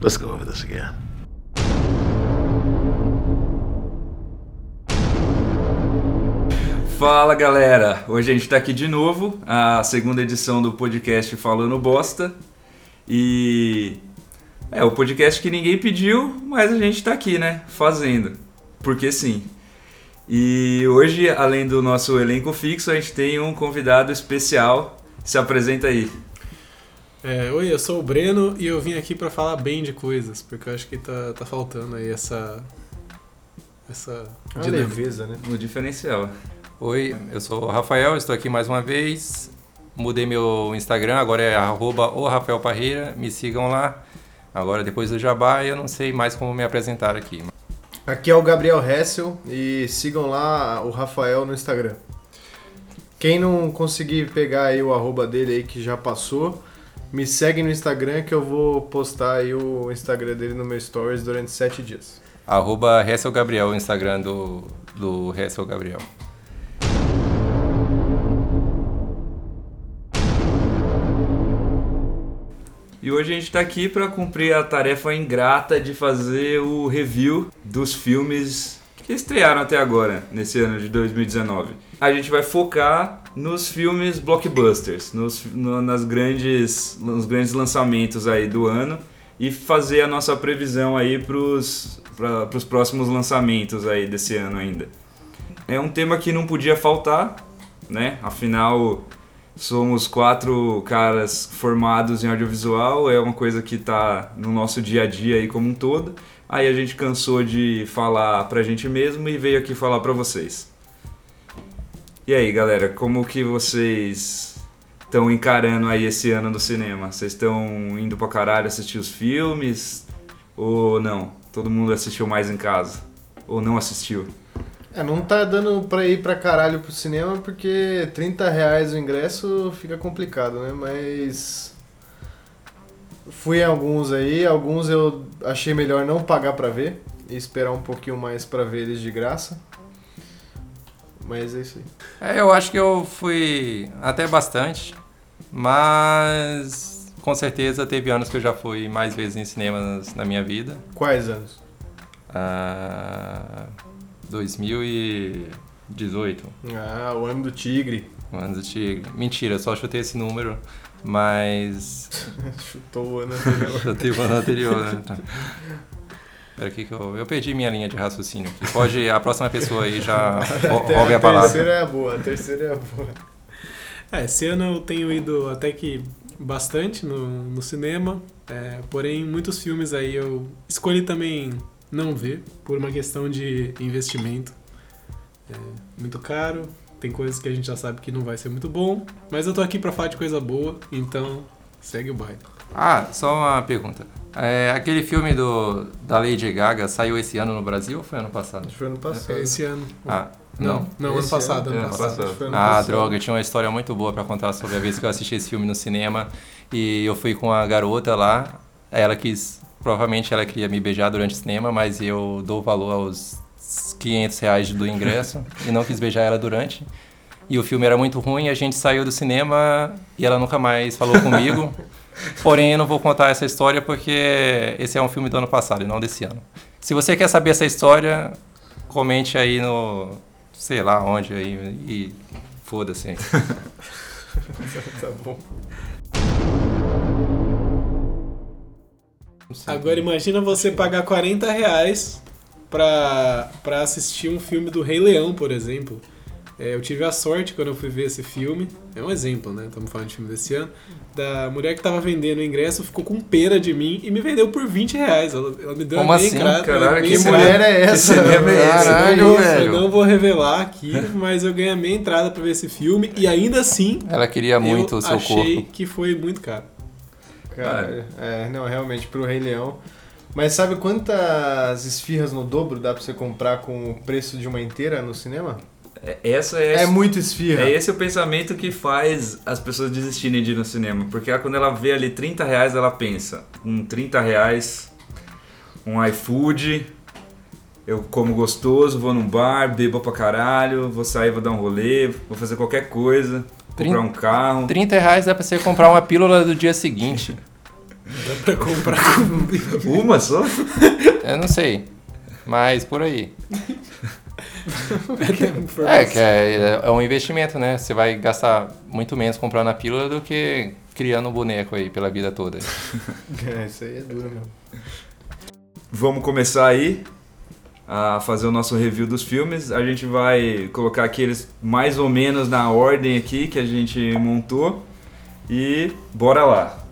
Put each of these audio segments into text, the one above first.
Let's go over this again. Fala galera, hoje a gente tá aqui de novo, a segunda edição do podcast Falando Bosta. E é o podcast que ninguém pediu, mas a gente tá aqui, né? Fazendo. Porque sim. E hoje, além do nosso elenco fixo, a gente tem um convidado especial. Se apresenta aí. É, oi, eu sou o Breno e eu vim aqui pra falar bem de coisas, porque eu acho que tá, tá faltando aí essa. essa. Dinâmica. leveza, né? O diferencial. Oi, eu sou o Rafael, estou aqui mais uma vez. Mudei meu Instagram, agora é arroba o Rafael Parreira, me sigam lá. Agora depois do Jabá eu não sei mais como me apresentar aqui. Aqui é o Gabriel Hessel e sigam lá o Rafael no Instagram. Quem não conseguir pegar aí o arroba dele aí que já passou, me segue no Instagram que eu vou postar aí o Instagram dele no meu stories durante sete dias. Arroba Hessel Gabriel, o Instagram do, do Hessel Gabriel. E hoje a gente tá aqui para cumprir a tarefa ingrata de fazer o review dos filmes que estrearam até agora, nesse ano de 2019. A gente vai focar nos filmes blockbusters, nos, no- nas grandes, nos grandes lançamentos aí do ano e fazer a nossa previsão aí para os próximos lançamentos aí desse ano ainda. É um tema que não podia faltar, né? Afinal, somos quatro caras formados em audiovisual, é uma coisa que tá no nosso dia a dia aí como um todo. Aí a gente cansou de falar pra gente mesmo e veio aqui falar pra vocês. E aí, galera, como que vocês estão encarando aí esse ano do cinema? Vocês estão indo pra caralho assistir os filmes ou não? Todo mundo assistiu mais em casa ou não assistiu? É, não tá dando pra ir pra caralho pro cinema porque 30 reais o ingresso fica complicado, né? Mas. Fui em alguns aí, alguns eu achei melhor não pagar pra ver e esperar um pouquinho mais pra ver eles de graça. Mas é isso aí. É, eu acho que eu fui até bastante, mas com certeza teve anos que eu já fui mais vezes em cinemas na minha vida. Quais anos? Ah, 2018. Ah, o ano do tigre. O ano do Tigre. Mentira, só chutei esse número, mas. Chutou o ano anterior. chutei o ano anterior, né? Tá. Pera aqui que eu, eu perdi minha linha de raciocínio. Pode a próxima pessoa aí já roube a a palavra. terceira é a boa, a terceira é a boa. É, esse ano eu tenho ido até que bastante no, no cinema, é, porém muitos filmes aí eu escolhi também não ver, por uma questão de investimento. É muito caro, tem coisas que a gente já sabe que não vai ser muito bom, mas eu tô aqui pra falar de coisa boa, então segue o baile. Ah, só uma pergunta. É, aquele filme do, da Lady Gaga saiu esse ano no Brasil ou foi ano passado? Acho que foi ano passado. É esse ano. Ah, não. Não, ano Esse passado, ano? ano passado. passado. Ano Ah, passado. droga, eu tinha uma história muito boa pra contar sobre a vez que eu assisti esse filme no cinema e eu fui com a garota lá, ela quis, provavelmente ela queria me beijar durante o cinema, mas eu dou valor aos 500 reais do ingresso e não quis beijar ela durante. E o filme era muito ruim, a gente saiu do cinema e ela nunca mais falou comigo. Porém, eu não vou contar essa história porque esse é um filme do ano passado e não desse ano. Se você quer saber essa história, comente aí no, sei lá onde aí e foda-se. Tá bom. Agora imagina você pagar 40 reais pra, pra assistir um filme do Rei Leão, por exemplo. É, eu tive a sorte quando eu fui ver esse filme, é um exemplo, né? Estamos falando de filme desse ano. Da mulher que tava vendendo o ingresso ficou com pena de mim e me vendeu por 20 reais. Ela, ela me deu Como uma assim? entrada. Caralho, que entrada. mulher é essa? é? Caralho, Eu velho. não vou revelar aqui, mas eu ganhei a meia entrada pra ver esse filme e ainda assim Ela queria muito eu o seu achei corpo. que foi muito caro. Cara, é, não, realmente, pro Rei Leão. Mas sabe quantas esfirras no dobro dá pra você comprar com o preço de uma inteira no cinema? É- Essa é, É muito esfirra. É esse o pensamento que faz as pessoas desistirem de ir no cinema. Porque ela- quando ela vê ali 30 reais, ela pensa: com 30 reais, um iFood, eu como gostoso, vou num bar, bebo pra caralho, vou sair, vou dar um rolê, vou fazer qualquer coisa, comprar um carro. 30 reais dá pra você comprar uma pílula do dia seguinte. Dá pra comprar com Uma só? Eu não sei, mas por aí. É, informação. que é, é um investimento, né? Você vai gastar muito menos comprando a pílula do que criando um boneco aí pela vida toda. É, isso aí é duro mesmo. Vamos começar aí a fazer o nosso review dos filmes. A gente vai colocar aqueles mais ou menos na ordem aqui que a gente montou. E bora lá.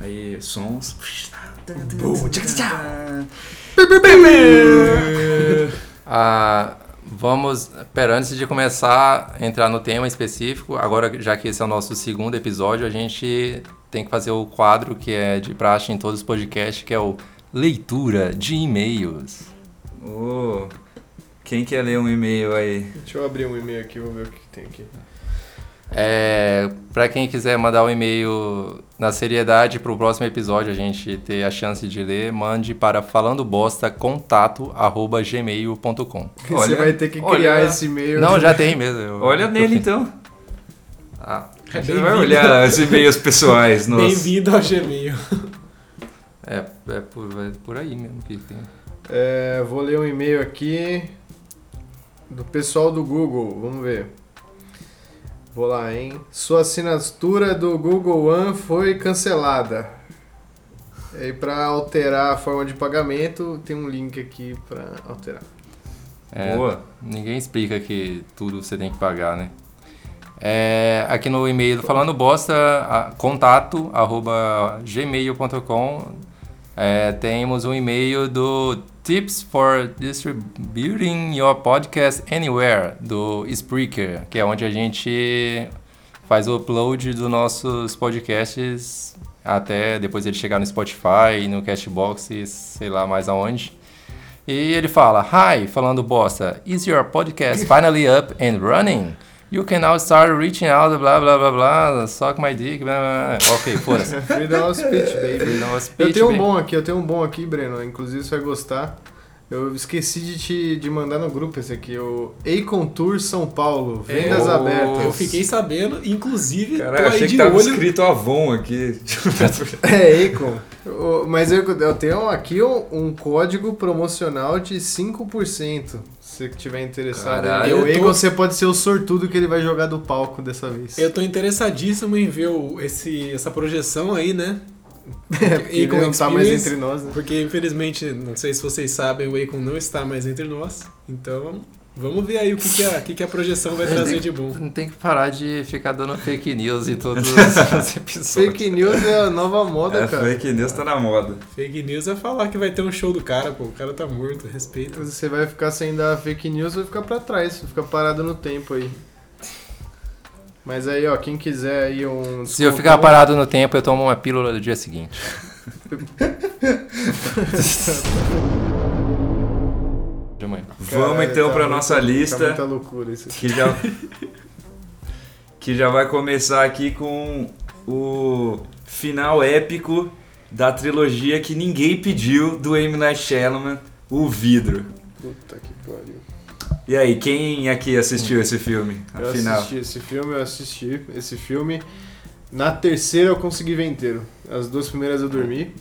Aí, sons. Ah, vamos, pera, antes de começar a entrar no tema específico, agora já que esse é o nosso segundo episódio, a gente tem que fazer o quadro que é de praxe em todos os podcasts, que é o leitura de e-mails. Ô, quem quer ler um e-mail aí? Deixa eu abrir um e-mail aqui, vou ver o que tem aqui. É, para quem quiser mandar um e-mail na seriedade para o próximo episódio a gente ter a chance de ler, mande para falandobosta.contato@gmail.com. Você Olha- vai ter que olha- criar esse e-mail. Não, já tem mesmo. eu- Olha nele então. Ah, vai olhar os e-mails pessoais. Bem-vindo ao Gmail. é, é por, é por aí mesmo que tem. É, vou ler um e-mail aqui do pessoal do Google. Vamos ver. Vou lá, hein? Sua assinatura do Google One foi cancelada. E aí, para alterar a forma de pagamento, tem um link aqui para alterar. É, Boa. Ninguém explica que tudo você tem que pagar, né? É, aqui no e-mail falando bosta, a- contato arroba gmail.com é, temos um e-mail do Tips for Distributing Your Podcast Anywhere, do Spreaker, que é onde a gente faz o upload dos nossos podcasts até depois ele chegar no Spotify, no Cashbox e sei lá mais aonde. E ele fala, Hi, falando bosta, is your podcast finally up and running? You can now start reaching out, blá blá blá blá, suck my dick, blá blá blá. Ok, foda-se. Freedom of speech, baby. Não, Eu speech, tenho um bom aqui, eu tenho um bom aqui, Breno. Inclusive você vai gostar. Eu esqueci de te de mandar no grupo esse aqui, o Acon Tour São Paulo, vendas É, abertas. Eu fiquei sabendo, inclusive, Cara, tô achei que tava olho. escrito Avon aqui. É, Acon. Mas eu, eu tenho aqui um, um código promocional de 5%. Se você tiver interessado. Caralho, E o eu tô- você pode ser o sortudo que ele vai jogar do palco dessa vez. Eu tô interessadíssimo em ver o- esse, essa projeção aí, né? É, Acon não tá mais entre nós, né? Porque, infelizmente, não sei se vocês sabem, o Akon não está mais entre nós. Então, vamos ver aí o que, que, a, que, que a projeção vai trazer de bom. Não tem que parar de ficar dando fake news em todos os episódios. Fake news é a nova moda, É, cara. fake news tá na moda. Fake news é falar que vai ter um show do cara, pô. O cara tá morto, respeita. Você vai ficar sem dar fake news, vai ficar pra trás, vai ficar parado no tempo aí. Mas aí, ó, quem quiser aí um. Se eu ficar parado no tempo, eu tomo uma pílula do dia seguinte. Vamos então tá pra muito- nossa Tá lista. muita loucura isso aqui. que já que já vai começar aqui com o final épico da trilogia que ninguém pediu do M Night Shyamalan, O Vidro. Puta que pariu. E aí, quem aqui assistiu esse filme? Eu Afinal, assisti esse filme, eu assisti esse filme. Na terceira eu consegui ver inteiro. As duas primeiras eu dormi.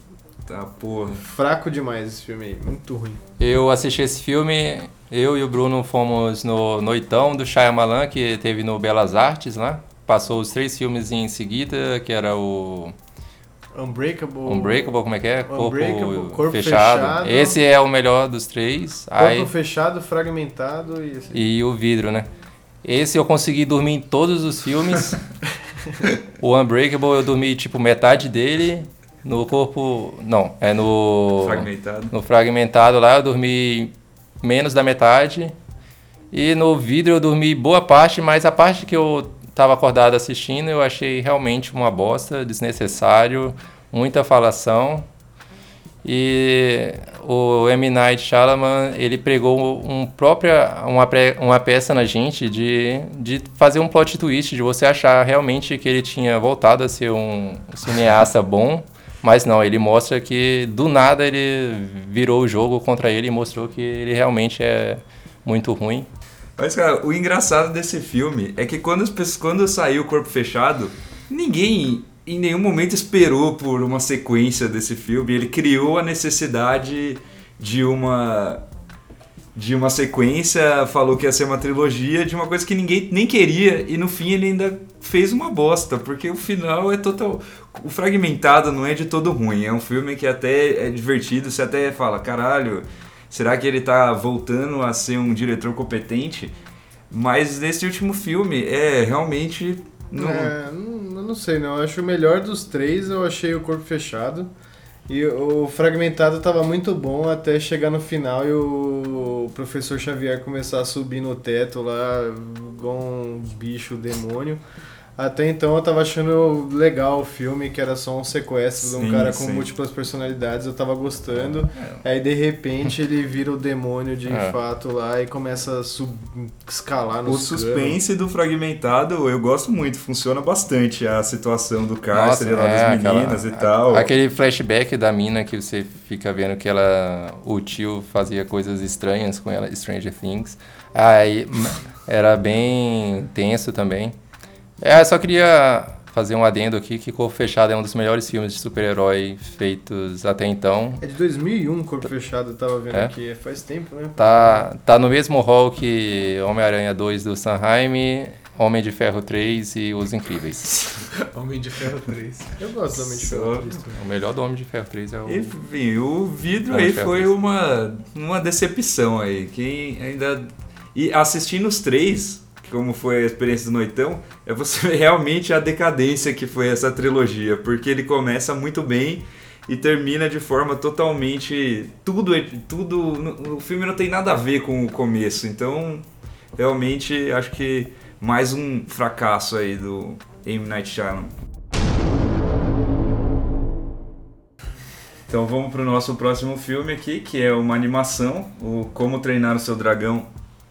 tá porra. Fraco demais esse filme aí, muito ruim. Eu assisti esse filme, eu e o Bruno fomos no Noitão do Shyamalan, que teve no Belas Artes lá. Passou os três filmes em seguida, que era o Unbreakable. Unbreakable, como é que é? Corpo, Corpo fechado. Fechado. Esse é o melhor dos três. Corpo Aí, fechado, fragmentado e assim. e o vidro, né? Esse eu consegui dormir em todos os filmes. o Unbreakable eu dormi tipo metade dele. No corpo. Não, é no. Fragmentado. No fragmentado lá eu dormi menos da metade. E no vidro eu dormi boa parte, mas a parte que eu tava acordado assistindo eu achei realmente uma bosta, desnecessário, muita falação. E o M. Night Shyamalan, ele pregou um própria, uma, pre- uma peça na gente de, de fazer um plot twist, de você achar realmente que ele tinha voltado a ser um cineasta bom, mas não, ele mostra que do nada ele virou o jogo contra ele e mostrou que ele realmente é muito ruim. Mas, cara, o engraçado desse filme é que quando, quando saiu o Corpo Fechado, ninguém em nenhum momento esperou por uma sequência desse filme. Ele criou a necessidade de uma de uma sequência, falou que ia ser uma trilogia de uma coisa que ninguém nem queria e no fim ele ainda fez uma bosta, porque o final é total o fragmentado não é de todo ruim, é um filme que até é divertido, você até fala, caralho, será que ele tá voltando a ser um diretor competente? Mas nesse último filme é realmente não... É, não, não sei não, eu acho o melhor dos três, eu achei o corpo fechado. E o fragmentado tava muito bom até chegar no final e o professor Xavier começar a subir no teto lá, igual um bicho demônio. Até então eu tava achando legal o filme, que era só um sequestro de um Sim, cara com sim. múltiplas personalidades, eu tava gostando. Aí de repente ele vira o demônio de É. fato lá e começa a sub escalar no O suspense do fragmentado eu gosto muito, funciona bastante a situação do cárcere lá é, das aquela- meninas e tal. Aquele flashback da mina que você fica vendo que ela, o tio fazia coisas estranhas com ela, Stranger Things. Aí era bem tenso também. É, eu só queria fazer um adendo aqui que Corpo Fechado é um dos melhores filmes de super-herói feitos até então. É de 2001, Corpo Fechado, eu tava vendo É? aqui, faz tempo, né? Tá, tá no mesmo hall que Homem-Aranha 2 do Sanheim, Homem de Ferro 3 e Os Incríveis. Homem de Ferro 3. Eu gosto da Mente Só- Ferro três também. O melhor do Homem de Ferro 3 é o... Enfim, o vidro Homem aí de foi uma, uma decepção aí. Quem ainda. E assistindo os três, como foi a experiência do Noitão, é você ver realmente a decadência que foi essa trilogia. Porque ele começa muito bem e termina de forma totalmente. Tudo. tudo O filme não tem nada a ver com o começo. Então, realmente, acho que mais um fracasso aí do M. Night Shyamalan. Então vamos pro nosso próximo filme aqui, que é uma animação, o Como Treinar o Seu Dragão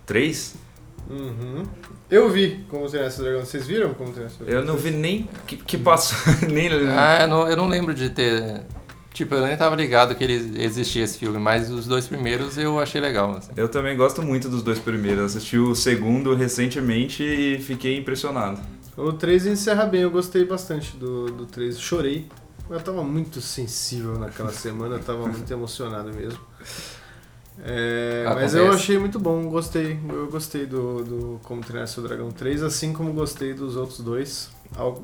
3. Uhum. Eu vi como treinar esse dragão. Vocês viram como treinar esse dragão? Eu não vi nem que, que passou, nem Ah, eu não, eu não lembro de ter. Tipo, eu nem tava ligado que ele existia esse filme, mas os dois primeiros eu achei legal. assim. Eu também gosto muito dos dois primeiros. Assisti o segundo recentemente e fiquei impressionado. O 3 encerra bem, eu gostei bastante do, do 3. Chorei. Eu tava muito sensível naquela semana, eu tava muito emocionado mesmo. É, mas eu achei muito bom, gostei. Eu gostei do, do Como Treinar Seu Dragão 3, assim como gostei dos outros dois.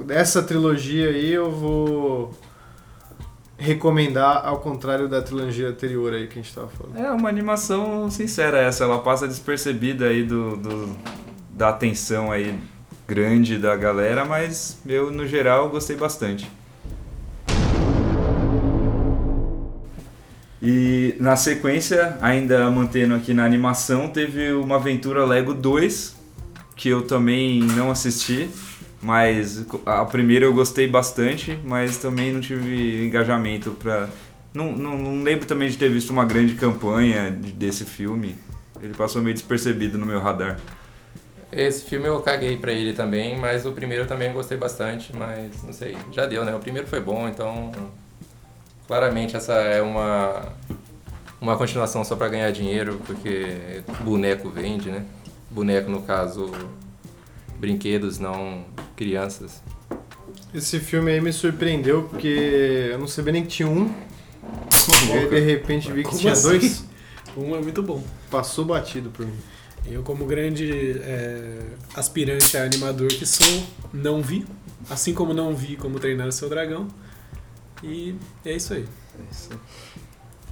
Dessa trilogia aí eu vou recomendar ao contrário da trilogia anterior aí que a gente tava falando. É uma animação sincera essa, ela passa despercebida aí do, do- da atenção aí grande da galera, mas eu no geral gostei bastante. E na sequência, ainda mantendo aqui na animação, teve uma aventura Lego 2, que eu também não assisti, mas a primeira eu gostei bastante, mas também não tive engajamento pra. Não, não, não lembro também de ter visto uma grande campanha de- desse filme. Ele passou meio despercebido no meu radar. Esse filme eu caguei pra ele também, mas o primeiro também gostei bastante, mas não sei, já deu, né? O primeiro foi bom, então claramente essa é uma uma continuação só pra ganhar dinheiro, porque boneco vende, né? Boneco no caso brinquedos, não crianças. Esse filme aí me surpreendeu porque eu não sabia nem que tinha um. E aí, de repente vi que Como tinha assim? dois. Um é muito bom. Passou batido por mim. Eu, como grande é, aspirante a animador que sou, não vi. Assim como não vi como treinar o seu dragão. E é isso aí.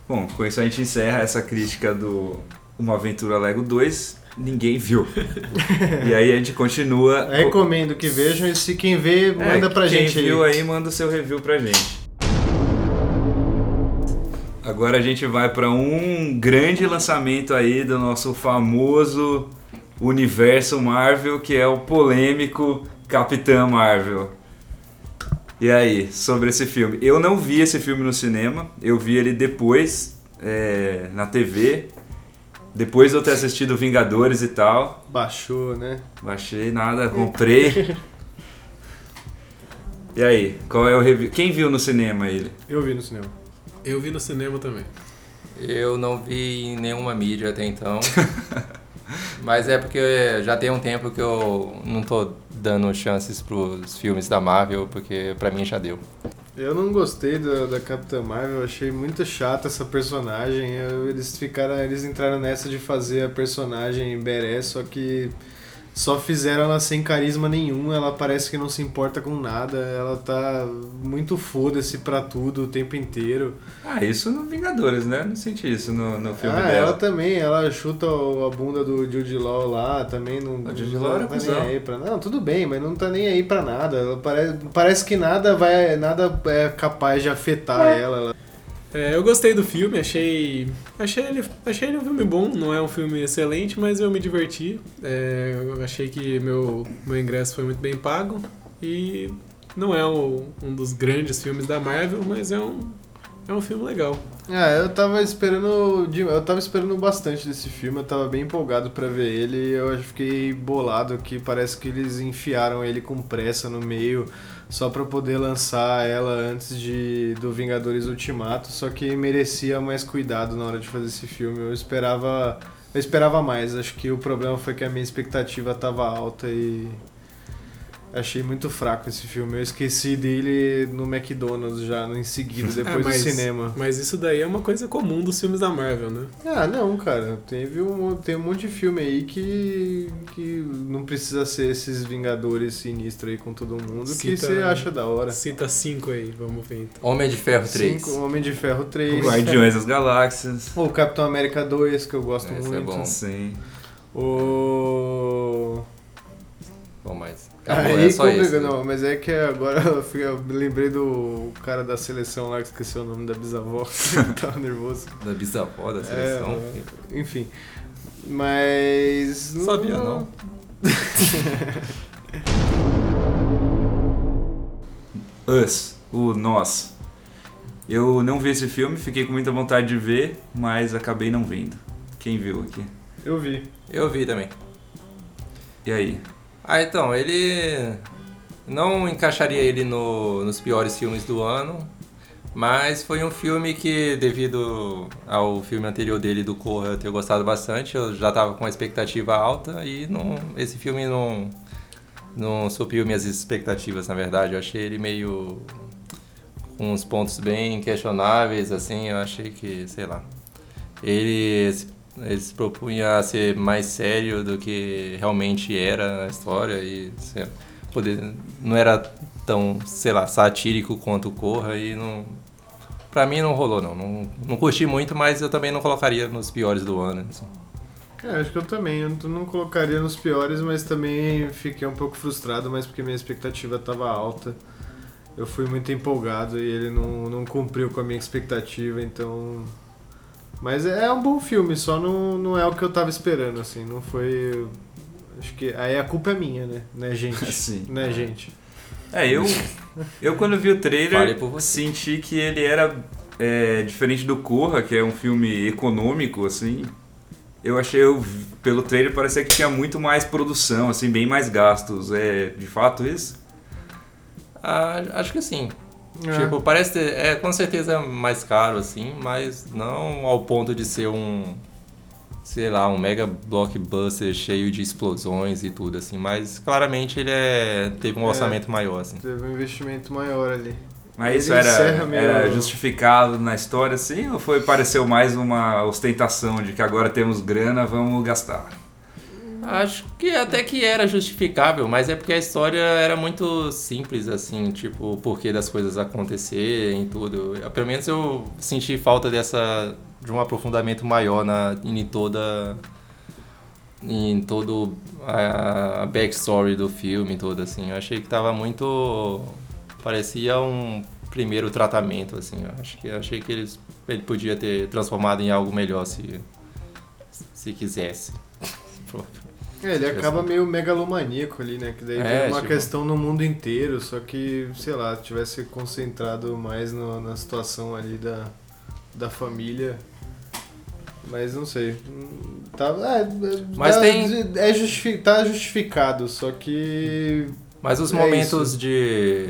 Bom, com isso a gente encerra essa crítica do Uma Aventura Lego 2. Ninguém viu. e aí a gente continua. Eu recomendo que vejam e se quem vê, manda É, pra quem gente viu aí. aí, manda o seu review pra gente. Agora a gente vai para um grande lançamento aí do nosso famoso universo Marvel, que é o polêmico Capitã Marvel. E aí, sobre esse filme? Eu não vi esse filme no cinema, eu vi ele depois é, na TV, depois de eu ter assistido Vingadores e tal. Baixou, né? Baixei nada, comprei. E aí, qual é o review? Quem viu no cinema ele? Eu vi no cinema. Eu vi no cinema também. Eu não vi em nenhuma mídia até então. Mas é porque já tem um tempo que eu não tô dando chances pros filmes da Marvel, porque pra mim já deu. Eu não gostei da, da Capitã Marvel, achei muito chata essa personagem. Eu- eles ficaram, eles entraram nessa de fazer a personagem badass, só que só fizeram ela sem carisma nenhum, ela parece que não se importa com nada, ela tá muito foda-se pra tudo o tempo inteiro. Ah, isso no Vingadores, né? Não senti isso no, no filme ah, dela. ela também, ela chuta a bunda do Jude Law lá, também não, O Jude não Law era tá nem aí pra Não, tudo bem, mas não tá nem aí pra nada. Ela parece, parece que nada vai, nada é capaz de afetar ela. ela. É, eu gostei do filme, achei. Achei ele, achei ele um filme bom, não é um filme excelente, mas eu me diverti. É, eu achei que meu, meu ingresso foi muito bem pago. E não é um, um dos grandes filmes da Marvel, mas é um, é um filme legal. Ah, eu tava esperando. Eu tava esperando bastante desse filme, eu tava bem empolgado pra ver ele eu fiquei bolado que parece que eles enfiaram ele com pressa no meio só pra poder lançar ela antes de do Vingadores Ultimato, só que merecia mais cuidado na hora de fazer esse filme. Eu esperava. Eu esperava mais, acho que o problema foi que a minha expectativa tava alta e. Achei muito fraco esse filme. Eu esqueci dele no McDonald's já, em seguida, depois É, mas- do cinema. Mas isso daí é uma coisa comum dos filmes da Marvel, né? Ah, não, cara. Teve um, tem um monte de filme aí que, que precisa ser esses Vingadores sinistros aí com todo mundo que você acha da hora. Cita cinco aí, vamos ver então. Homem de Ferro 3. Cinco, Homem de Ferro 3. Guardiões das Galáxias. O Capitão América 2, que eu gosto Esse é muito. bom. Sim. O. Bom, mas acabou, Aí é só complica, esse. não, mas é que agora eu, lembrei do cara da seleção lá que esqueceu o nome da bisavó. Tava nervoso. Da bisavó da seleção. É, enfim. Mas. Sabia não. Us, o Nós. Eu não vi esse filme, fiquei com muita vontade de ver, mas acabei não vendo. Quem viu aqui? Eu vi. Eu vi também. E aí? Ah, então, ele. Não encaixaria ele no- nos piores filmes do ano, mas foi um filme que, devido ao filme anterior dele, do Corra, ter gostado bastante, eu já tava com uma expectativa alta e não, esse filme não, não supriu minhas expectativas, na verdade. Eu achei ele meio. com uns pontos bem questionáveis, assim, eu achei que, sei lá. Ele ele se propunha a ser mais sério do que realmente era a história e sei poder, não era tão, sei lá, satírico quanto o Corra e não Pra mim não rolou não. não. Não curti muito, mas eu também não colocaria nos piores do ano. assim. É, acho que eu também. Eu não colocaria nos piores, mas também fiquei um pouco frustrado, mas porque minha expectativa estava alta. Eu fui muito empolgado e ele não, não cumpriu com a minha expectativa, então. Mas é um bom filme, só não, não é o que eu tava esperando, assim. Não foi. Acho que. Aí a culpa é minha, né? Né, gente? Sim. Né, gente? É, eu, eu quando vi o trailer, por você. senti que ele era é, diferente do Corra, que é um filme econômico, assim. Eu achei, eu, pelo trailer, parecia que tinha muito mais produção, assim, bem mais gastos. É de fato isso? Ah, acho que sim. É. Tipo, parece ter, é com certeza mais caro assim, mas não ao ponto de ser um sei lá, um mega blockbuster cheio de explosões e tudo assim, mas claramente ele é teve um É. orçamento maior assim. Teve um investimento maior ali. Mas isso era, era justificado na história, assim? Ou foi, pareceu mais uma ostentação de que agora temos grana, vamos gastar? Acho que até que era justificável, mas é porque a história era muito simples, assim, tipo, o porquê das coisas acontecerem e tudo. Pelo menos eu senti falta dessa. De um aprofundamento maior na, em toda. em todo a, a backstory do filme todo, assim. Eu achei que tava muito. parecia um primeiro tratamento, assim. Eu acho que eu achei que eles, ele podia ter transformado em algo melhor se. se quisesse. É, ele acaba meio megalomaníaco ali, né? Que daí É, tem uma tipo- questão no mundo inteiro, só que, sei lá, tivesse concentrado mais no- na situação ali da, da família. Mas não sei. Tá, é, Mas dá- tem- É justifi tá justificado, só que. Mas os É momentos de.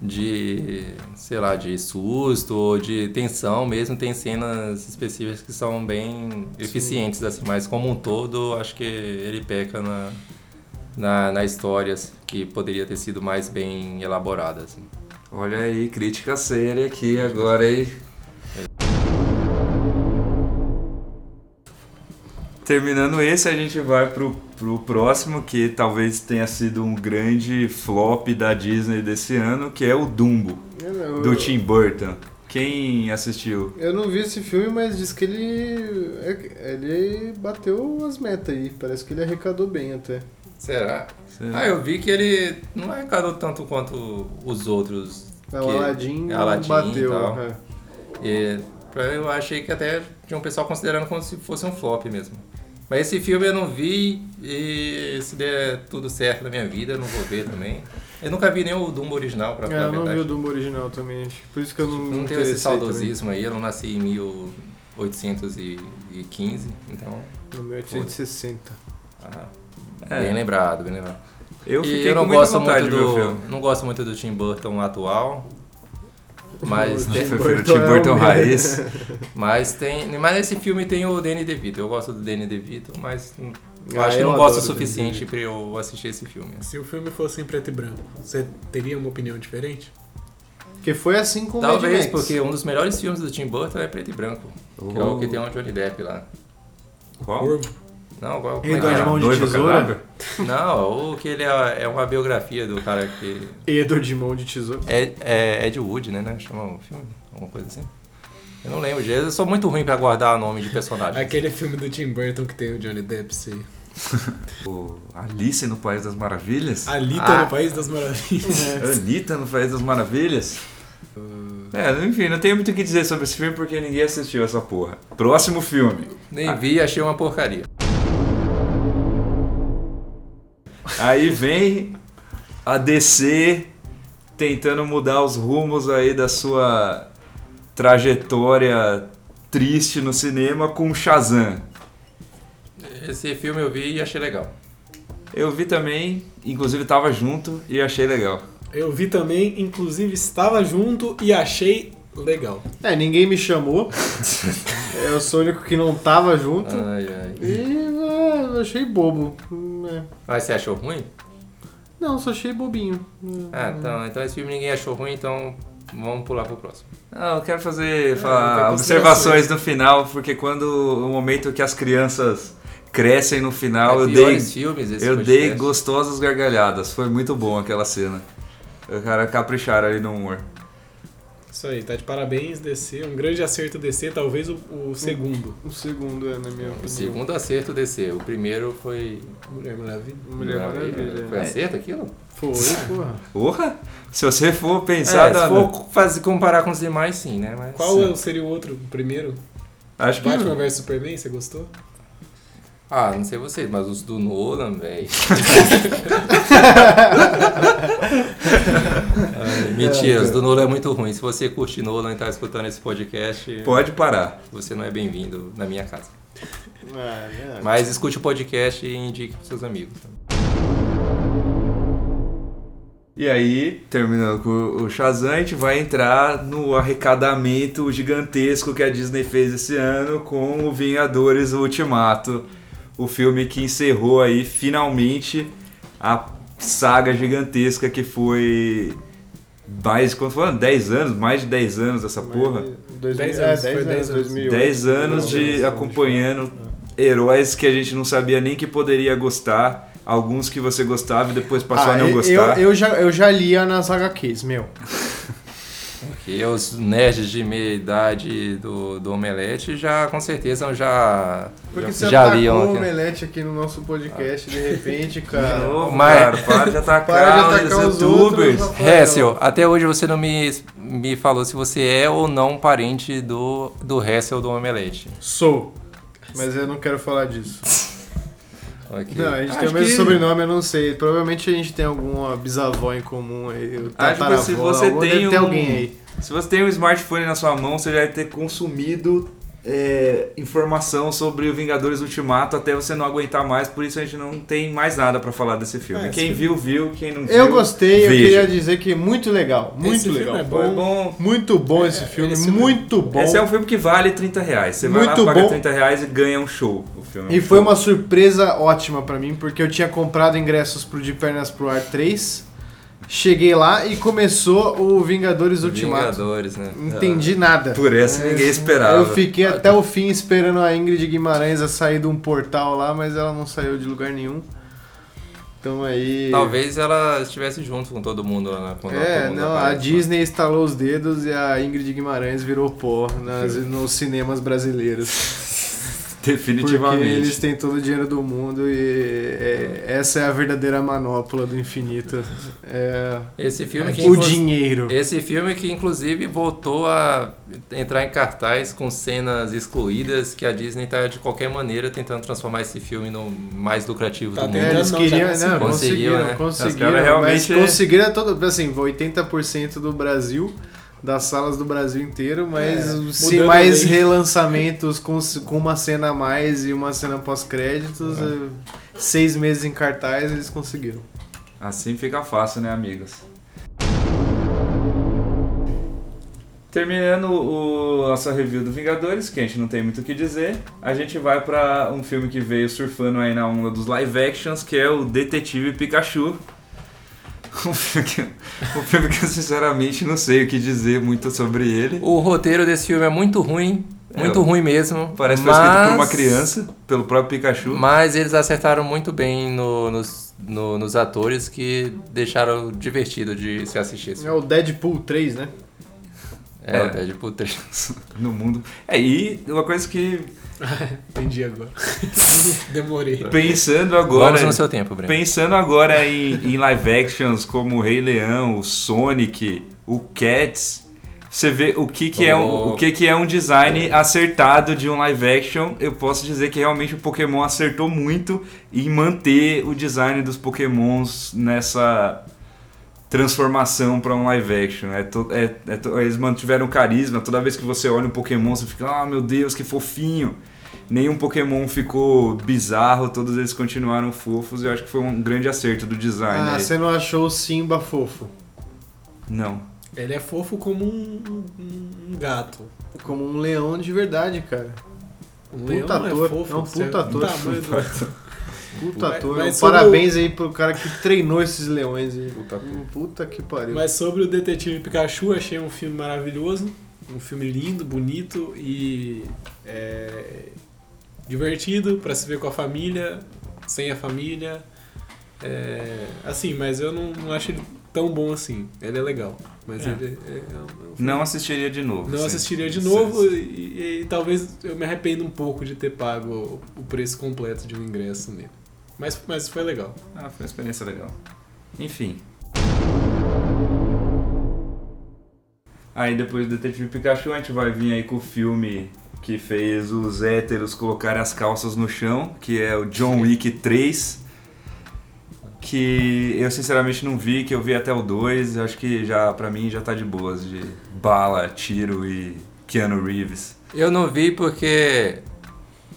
de. sei lá, de susto ou de tensão mesmo, tem cenas específicas que são bem eficientes, assim, mas como um todo, acho que ele peca na, na, na histórias que poderia ter sido mais bem elaborada. Assim. Olha aí, crítica séria aqui agora, hein? Terminando esse, a gente vai pro, pro próximo, que talvez tenha sido um grande flop da Disney desse ano, que é o Dumbo, Eu, não- do Tim Burton. Quem assistiu? eu não vi esse filme, mas diz que ele. é- Ele bateu as metas aí. Parece que ele arrecadou bem até. Será? Ah, eu vi que ele não arrecadou tanto quanto os outros. O que- Aladdin Aladdin e bateu. tal. é. E, eu achei que até tinha um pessoal considerando como se fosse um flop mesmo. Mas esse filme eu não vi e se der tudo certo na minha vida, eu não vou ver também. Eu nunca vi nem o Dumbo original, pra É, falar a eu não vi verdade. o Dumbo original também. acho que Por isso que eu não, Não tenho esse interessei também. saudosismo aí, eu não nasci em 1815, então. No 1860. ah, É. Bem lembrado, bem lembrado. Eu E eu não com muita gosto vontade muito do. filme. Não gosto muito do Tim Burton atual. Mas, O tem, Tim Burton Tim é Burton raiz. mas tem. Mas nesse filme tem o Danny DeVito. Eu gosto do Danny DeVito, mas eu Ah, acho que eu não gosto o suficiente pra eu assistir esse filme. Se o filme fosse em preto e branco, você teria uma opinião diferente? Porque foi assim com o Talvez Max. porque um dos melhores filmes do Tim Burton é preto e branco. Que é o que tem o Johnny Depp lá. Qual? Corvo? Não, como é do que é? Animal de Tesoura? Não, o que ele é, é uma biografia do cara que. Edo de mão de tesoura. É, é Ed Wood, né? né? Chama o filme? Alguma coisa assim. Eu não lembro, eu sou muito ruim pra guardar nome de personagem. Aquele filme do Tim Burton que tem o Johnny Depp, sei. O Alice no País das Maravilhas? Alita Ah. no País das Maravilhas. Anitta no País das Maravilhas? É, enfim, não tenho muito o que dizer sobre esse filme porque ninguém assistiu essa porra. Próximo filme. Nem vi, achei uma porcaria. Aí vem a DC tentando mudar os rumos aí da sua trajetória triste no cinema com Shazam. Esse filme eu vi e achei legal. Eu vi também, inclusive tava junto e achei legal. Eu vi também, inclusive estava junto e achei legal. É, ninguém me chamou. Eu sou o único que não tava junto. Ai, ai. E é, eu achei bobo. É. Mas você achou ruim? Não, só achei bobinho. Ah, então, então esse filme ninguém achou ruim, então vamos pular pro próximo. Não, eu quero fazer É, falar observações no final, porque quando o momento que as crianças crescem no final, é eu dei, filmes eu podcast. dei gostosas gargalhadas. Foi muito bom aquela cena. Os caras capricharam ali no humor. Isso aí, tá de parabéns, DC. Um grande acerto DC, talvez o, o segundo. O segundo é, na minha O opinião. segundo acerto desceu. O primeiro foi. Mulher Maravilha. Mulher Maravilha. Foi acerto aquilo? Foi, porra. Porra! Se você for pensar. É, se for fazer, comparar com os demais, sim, né? Mas, Qual seria o outro, o primeiro? Acho que. Batman vs Superman, você gostou? Ah, não sei vocês, mas os do Nolan, velho. Mentira, os do Nolan é muito ruim. Se você curte Nolan e tá escutando esse podcast, Pode parar. você não é bem-vindo na minha casa. Ah, é. Mas escute o podcast e indique pros seus amigos. E aí, terminando com o Shazam, a gente vai entrar no arrecadamento gigantesco que a Disney fez esse ano com o Vingadores Ultimato, o filme que encerrou aí finalmente a saga gigantesca que foi mais, quanto foi? 10 anos? Mais de 10 anos essa porra? Dois Dez mil- anos, é, foi 10 dez anos, anos. 2008. 10 anos de acompanhando heróis que a gente não sabia nem que poderia gostar, alguns que você gostava e depois passou Ah, a não gostar. Eu, eu, já, eu já lia nas HQs, meu. Os nerds de meia idade do, do Omelete já, com certeza, já, Porque já, você já o omelete aqui no nosso podcast, de repente, De cara. novo, Mas- cara, para de atacar, Para de atacar os os youtubers. Hessel, até hoje você não me, me falou se você é ou não parente do, do Hessel do Omelete. Sou. Mas eu não quero falar disso. Ok. Não, a gente Acho tem o mesmo que- sobrenome, eu não sei. Provavelmente a gente tem alguma bisavó em comum aí. Acho que tataravó, se você tem um- alguém aí. Se você tem um smartphone na sua mão, você já vai ter consumido é, informação sobre o Vingadores Ultimato até você não aguentar mais, por isso a gente não tem mais nada pra falar desse filme. É, quem viu, viu, quem não viu. Eu gostei, eu veja. queria dizer que muito legal, muito Esse legal. é Foi bom. bom. Muito bom esse É, filme, esse filme- muito bom. Esse é um filme que vale 30 reais. Você vai Muito lá, paga bom. 30 reais e ganha um show. O filme é um E foi show. uma surpresa ótima pra mim, porque eu tinha comprado ingressos pro De Pernas pro Ar 3. Cheguei lá e começou o Vingadores Ultimato. Vingadores, né? Não entendi nada. Por essa É, ninguém esperava. Eu fiquei até o fim esperando a Ingrid Guimarães a sair de um portal lá, mas ela não saiu de lugar nenhum. Então aí. Talvez ela estivesse junto com todo mundo lá na quando É, mundo não, a aparece, Disney estalou os dedos e a Ingrid Guimarães virou pó nas, nos cinemas brasileiros. Porque Definitivamente. eles têm todo o dinheiro do mundo e é- essa é a verdadeira manopla do infinito. É Esse filme que o dinheiro. Esse filme que inclusive voltou a entrar em cartaz com cenas excluídas que a Disney tá de qualquer maneira tentando transformar esse filme no mais lucrativo Tá do mundo. É, eles queriam, já não, conseguiu, conseguiram, né? conseguiram, Os caras realmente- mas conseguiram todo, assim, 80% do Brasil, das salas do Brasil inteiro, mas É, se mais relançamentos com, com uma cena a mais e uma cena pós-créditos, É. eh, seis meses em cartaz, eles conseguiram. Assim fica fácil, né, amigos? Terminando o, nossa review do Vingadores, que a gente não tem muito o que dizer, a gente vai pra um filme que veio surfando aí na onda dos live actions, que é o Detetive Pikachu. Um filme que, um filme que eu sinceramente não sei o que dizer muito sobre ele. O roteiro desse filme é muito ruim, muito É, ruim mesmo. Parece que foi escrito por uma mas- criança, pelo próprio Pikachu. Mas eles acertaram muito bem no- nos, no- nos atores que deixaram divertido de se assistir. É o Deadpool 3, né? É, É. o Deadpool 3. no mundo. É, e uma coisa que, Entendi agora. Demorei. pensando agora. Vamos no seu tempo, Breno. Pensando agora em, em live actions como o Rei Leão, o Sonic, o Cats, você vê o que, que, é, um, Oh. o que, que é um design acertado de um live action. Eu posso dizer que realmente o Pokémon acertou muito em manter o design dos Pokémons nessa transformação para um live action. É to- é- é to- eles mantiveram carisma. Toda vez que você olha um Pokémon, você fica, ah, meu Deus, que fofinho. Nenhum Pokémon ficou bizarro, todos eles continuaram fofos. Eu acho que foi um grande acerto do design. Ah, aí. você não achou o Simba fofo? Não. Ele é fofo como um, um- um gato. Como um leão de verdade, cara. Um Puta leão não ator, é fofo. é um puta ator. Puta ator. mas Parabéns aí pro cara que treinou esses leões aí. Puta ator. Puta que pariu. Mas sobre o Detetive Pikachu, achei um filme maravilhoso. Um filme lindo, bonito e é, divertido pra se ver com a família, sem a família. É, assim, mas eu não, não acho ele tão bom assim. Ele é legal. Mas É. ele é, é um filme- Não assistiria de novo. não sim. assistiria de Sim, novo sim. e, e talvez eu me arrependa um pouco de ter pago o preço completo de um ingresso nele. Mas, mas foi legal. Ah, foi uma experiência legal. Enfim. Aí depois do Detetive Pikachu a gente vai vir aí com o filme que fez os héteros colocarem as calças no chão, que é o John Wick 3. Que eu sinceramente não vi, que eu vi até o 2, acho que já pra mim já tá de boas, de bala, tiro e Keanu Reeves. Eu não vi porque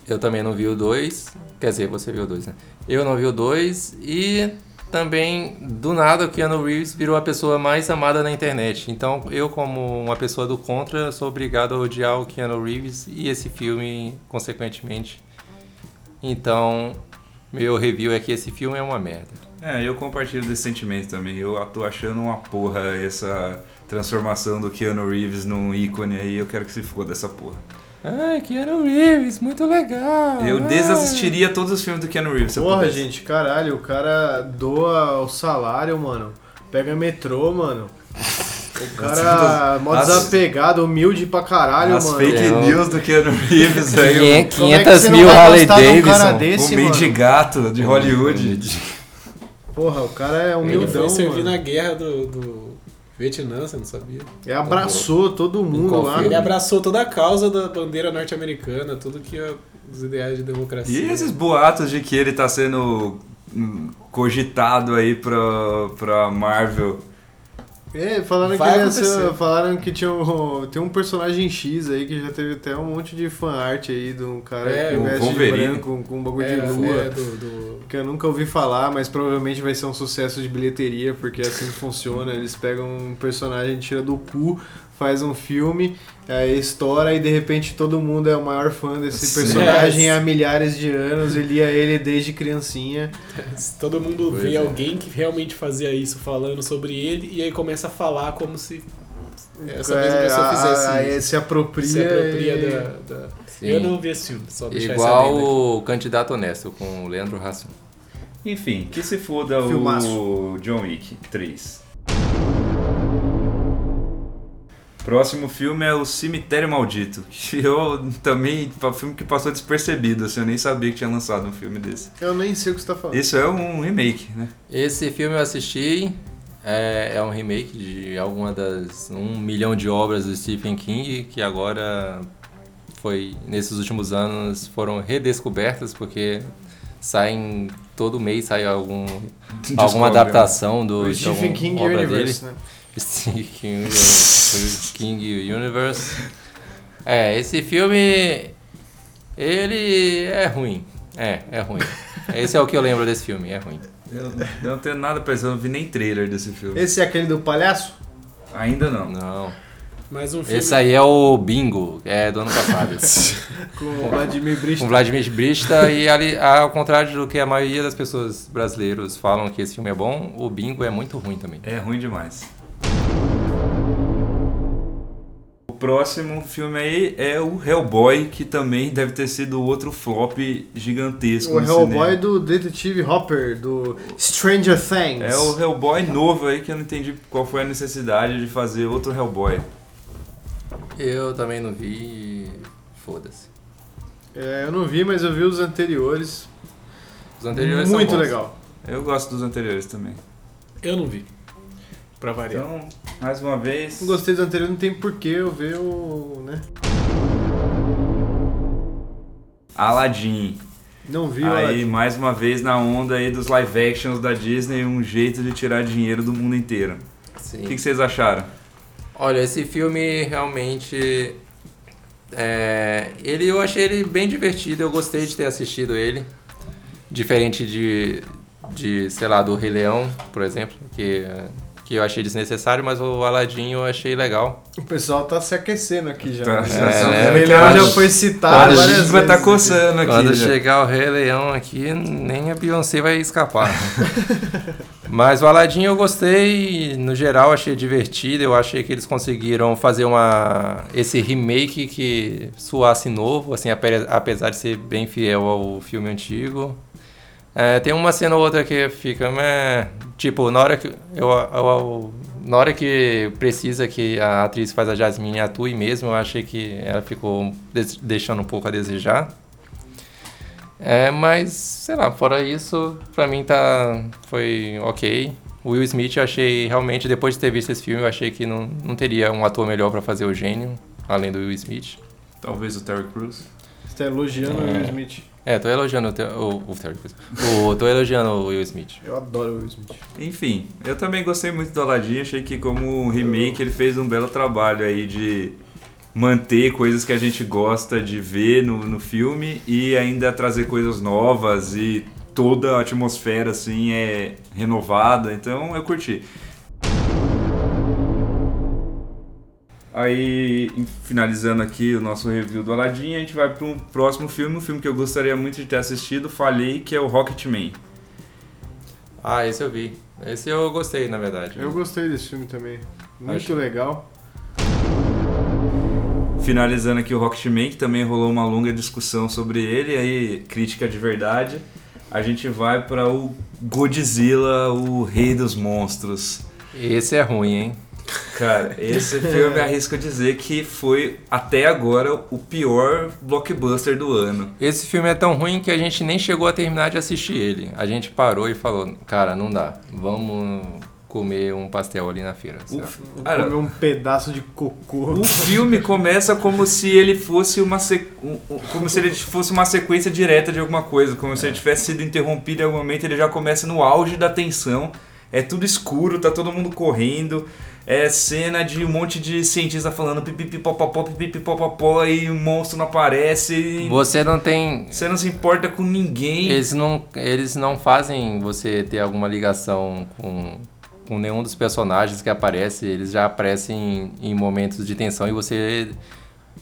eu também não vi o 2. Quer dizer, você viu o 2, né? Eu não vi o 2 e também, do nada, o Keanu Reeves virou a pessoa mais amada na internet. Então, eu, como uma pessoa do contra, sou obrigado a odiar o Keanu Reeves e esse filme, consequentemente. Então, meu review é que esse filme é uma merda. É, eu compartilho desse sentimento também. Eu tô achando uma porra essa transformação do Keanu Reeves num ícone aí. Eu quero que se foda essa porra. Ai, Keanu Reeves, muito legal! Eu ai. desassistiria todos os filmes do Keanu Reeves. se Porra, gente, caralho, o cara doa o salário, mano. Pega metrô, mano. O cara, mó As- desapegado, humilde pra caralho, As mano. fake É, news do Keanu Reeves aí. Quinhen- o- Como é que 500 você não mil Harley gostar de um cara Davidson. desse, o meio de gato de Hollywood. Porra, o cara é Ele humildão, foi servir mano. na guerra do, do Vietnã, você não sabia? Ele abraçou todo mundo lá. Ele abraçou toda a causa da bandeira norte-americana, tudo que é os ideais de democracia. E esses boatos de que ele tá sendo hum, cogitado aí pra, pra Marvel. É, falaram Vai que, acontecer. falaram que tinha um, tem um personagem X aí que já teve até um monte de fan art aí de um cara É, que veste de branco com um bagulho É, de lua. é, do, do- Que eu nunca ouvi falar, mas provavelmente vai ser um sucesso de bilheteria, porque é assim funciona. Eles pegam um personagem, tira do cu, faz um filme, aí estoura e de repente todo mundo é o maior fã desse Sim. personagem É. há milhares de anos. Ele lia ele desde criancinha. Todo mundo Pois vê é. alguém que realmente fazia isso falando sobre ele e aí começa a falar como se essa É, mesma pessoa fizesse a- isso. se apropria. Se apropria e- da, da- Sim. Eu não vi esse filme, só deixar Igual o Candidato Honesto com o Leandro Hassum. Enfim, que se foda o Filmaço. John Wick 3. Próximo filme é o Cemitério Maldito. Que eu também. Foi um filme que passou despercebido, assim, eu nem sabia que tinha lançado um filme desse. Eu nem sei o que você tá falando. Isso é um remake, né? Esse filme eu assisti, é, é um remake de alguma das um milhão de obras do Stephen King que agora foi nesses últimos anos foram redescobertas porque saem todo mês sai algum alguma né? adaptação do O de Stephen King obra Universe, dele. né? King, King Universe. É, esse filme ele é ruim. É, é ruim. Esse é o que eu lembro desse filme, é ruim. Eu, não tenho nada pra dizer, eu não vi nem trailer desse filme. Esse é aquele do palhaço? Ainda não. Não. Mais um filme. Esse aí é o Bingo, é do ano passado. Com o Vladimir com Brista. Vladimir Brista e ali, ao contrário do que a maioria das pessoas brasileiras falam que esse filme é bom, o Bingo é muito ruim também. É ruim demais. Próximo filme aí é o Hellboy, que também deve ter sido outro flop gigantesco O no Hellboy cinema. do Detetive Hopper, do Stranger Things. É o Hellboy novo aí que eu não entendi qual foi a necessidade de fazer outro Hellboy. Eu também não vi. Foda-se. É, eu não vi, mas eu vi os anteriores. Os anteriores são Muito bons. legal. Eu gosto dos anteriores também. Eu não vi. Pra variar. Então, mais uma vez. Não gostei dos anteriores, não tem porquê eu ver o. né? Aladdin. Não vi Aí, Aladdin. mais uma vez, na onda aí dos live actions da Disney, um jeito de tirar dinheiro do mundo inteiro. Sim. O que, que vocês acharam? Olha, esse filme realmente. é, ele, eu achei ele bem divertido, eu gostei de ter assistido ele. Diferente de, de sei lá, do Rei Leão, por exemplo, que, que eu achei desnecessário, mas o Aladdin eu achei legal. O pessoal tá se aquecendo aqui já. Tá, né? é, né? o Rei Leão já foi citado quando a várias gente vai estar vezes. coçando aqui. Quando já. chegar o Rei Leão aqui, nem a Beyoncé vai escapar. Mas o Aladdin eu gostei, no geral achei divertido, eu achei que eles conseguiram fazer uma esse remake que soasse novo, assim, ape- apesar de ser bem fiel ao filme antigo. É, tem uma cena ou outra que fica, né, tipo, na hora que eu, eu- eu- na hora que precisa que a atriz faz a Jasmine atue mesmo, eu achei que ela ficou deixando um pouco a desejar. É, mas, sei lá, fora isso, pra mim tá. Foi ok. O Will Smith eu achei realmente, depois de ter visto esse filme, eu achei que não, não teria um ator melhor pra fazer o gênio, além do Will Smith. Talvez o Terry Crews. Você tá elogiando o É. Will Smith. É, tô elogiando o, o, o Terry Crews. O, tô elogiando o Will Smith. Eu adoro o Will Smith. Enfim, eu também gostei muito do Aladdin. Achei que, como remake, ele fez um belo trabalho aí de manter coisas que a gente gosta de ver no, no filme e ainda trazer coisas novas e toda a atmosfera assim é renovada. Então eu curti. Aí, finalizando aqui o nosso review do Aladdin, a gente vai para um próximo filme, um filme que eu gostaria muito de ter assistido, falhei, que é o Rocketman. Ah, esse eu vi. Esse eu gostei, na verdade. Eu gostei desse filme também. Muito Acho- legal. Finalizando aqui o Rocketman, que também rolou uma longa discussão sobre ele, aí crítica de verdade. A gente vai para o Godzilla, o rei dos monstros. Esse é ruim, hein? Cara, esse filme arrisco dizer que foi até agora o pior blockbuster do ano. Esse filme é tão ruim que a gente nem chegou a terminar de assistir ele. A gente parou e falou, cara, não dá. Vamos comer um pastel ali na feira. O? Vou cara, comer um pedaço de cocô. o filme começa como se ele fosse uma se- um- um- como se ele fosse uma sequência direta de alguma coisa, como se ele tivesse sido interrompido em algum momento, ele já começa no auge da tensão. É tudo escuro, tá todo mundo correndo. É cena de um monte de cientista falando pipipipopopó, pipipipopopó e o monstro não aparece. e Você não tem. Você não se importa com ninguém. Eles não, eles não fazem você ter alguma ligação com, com nenhum dos personagens que aparece. Eles já aparecem em, em momentos de tensão e você.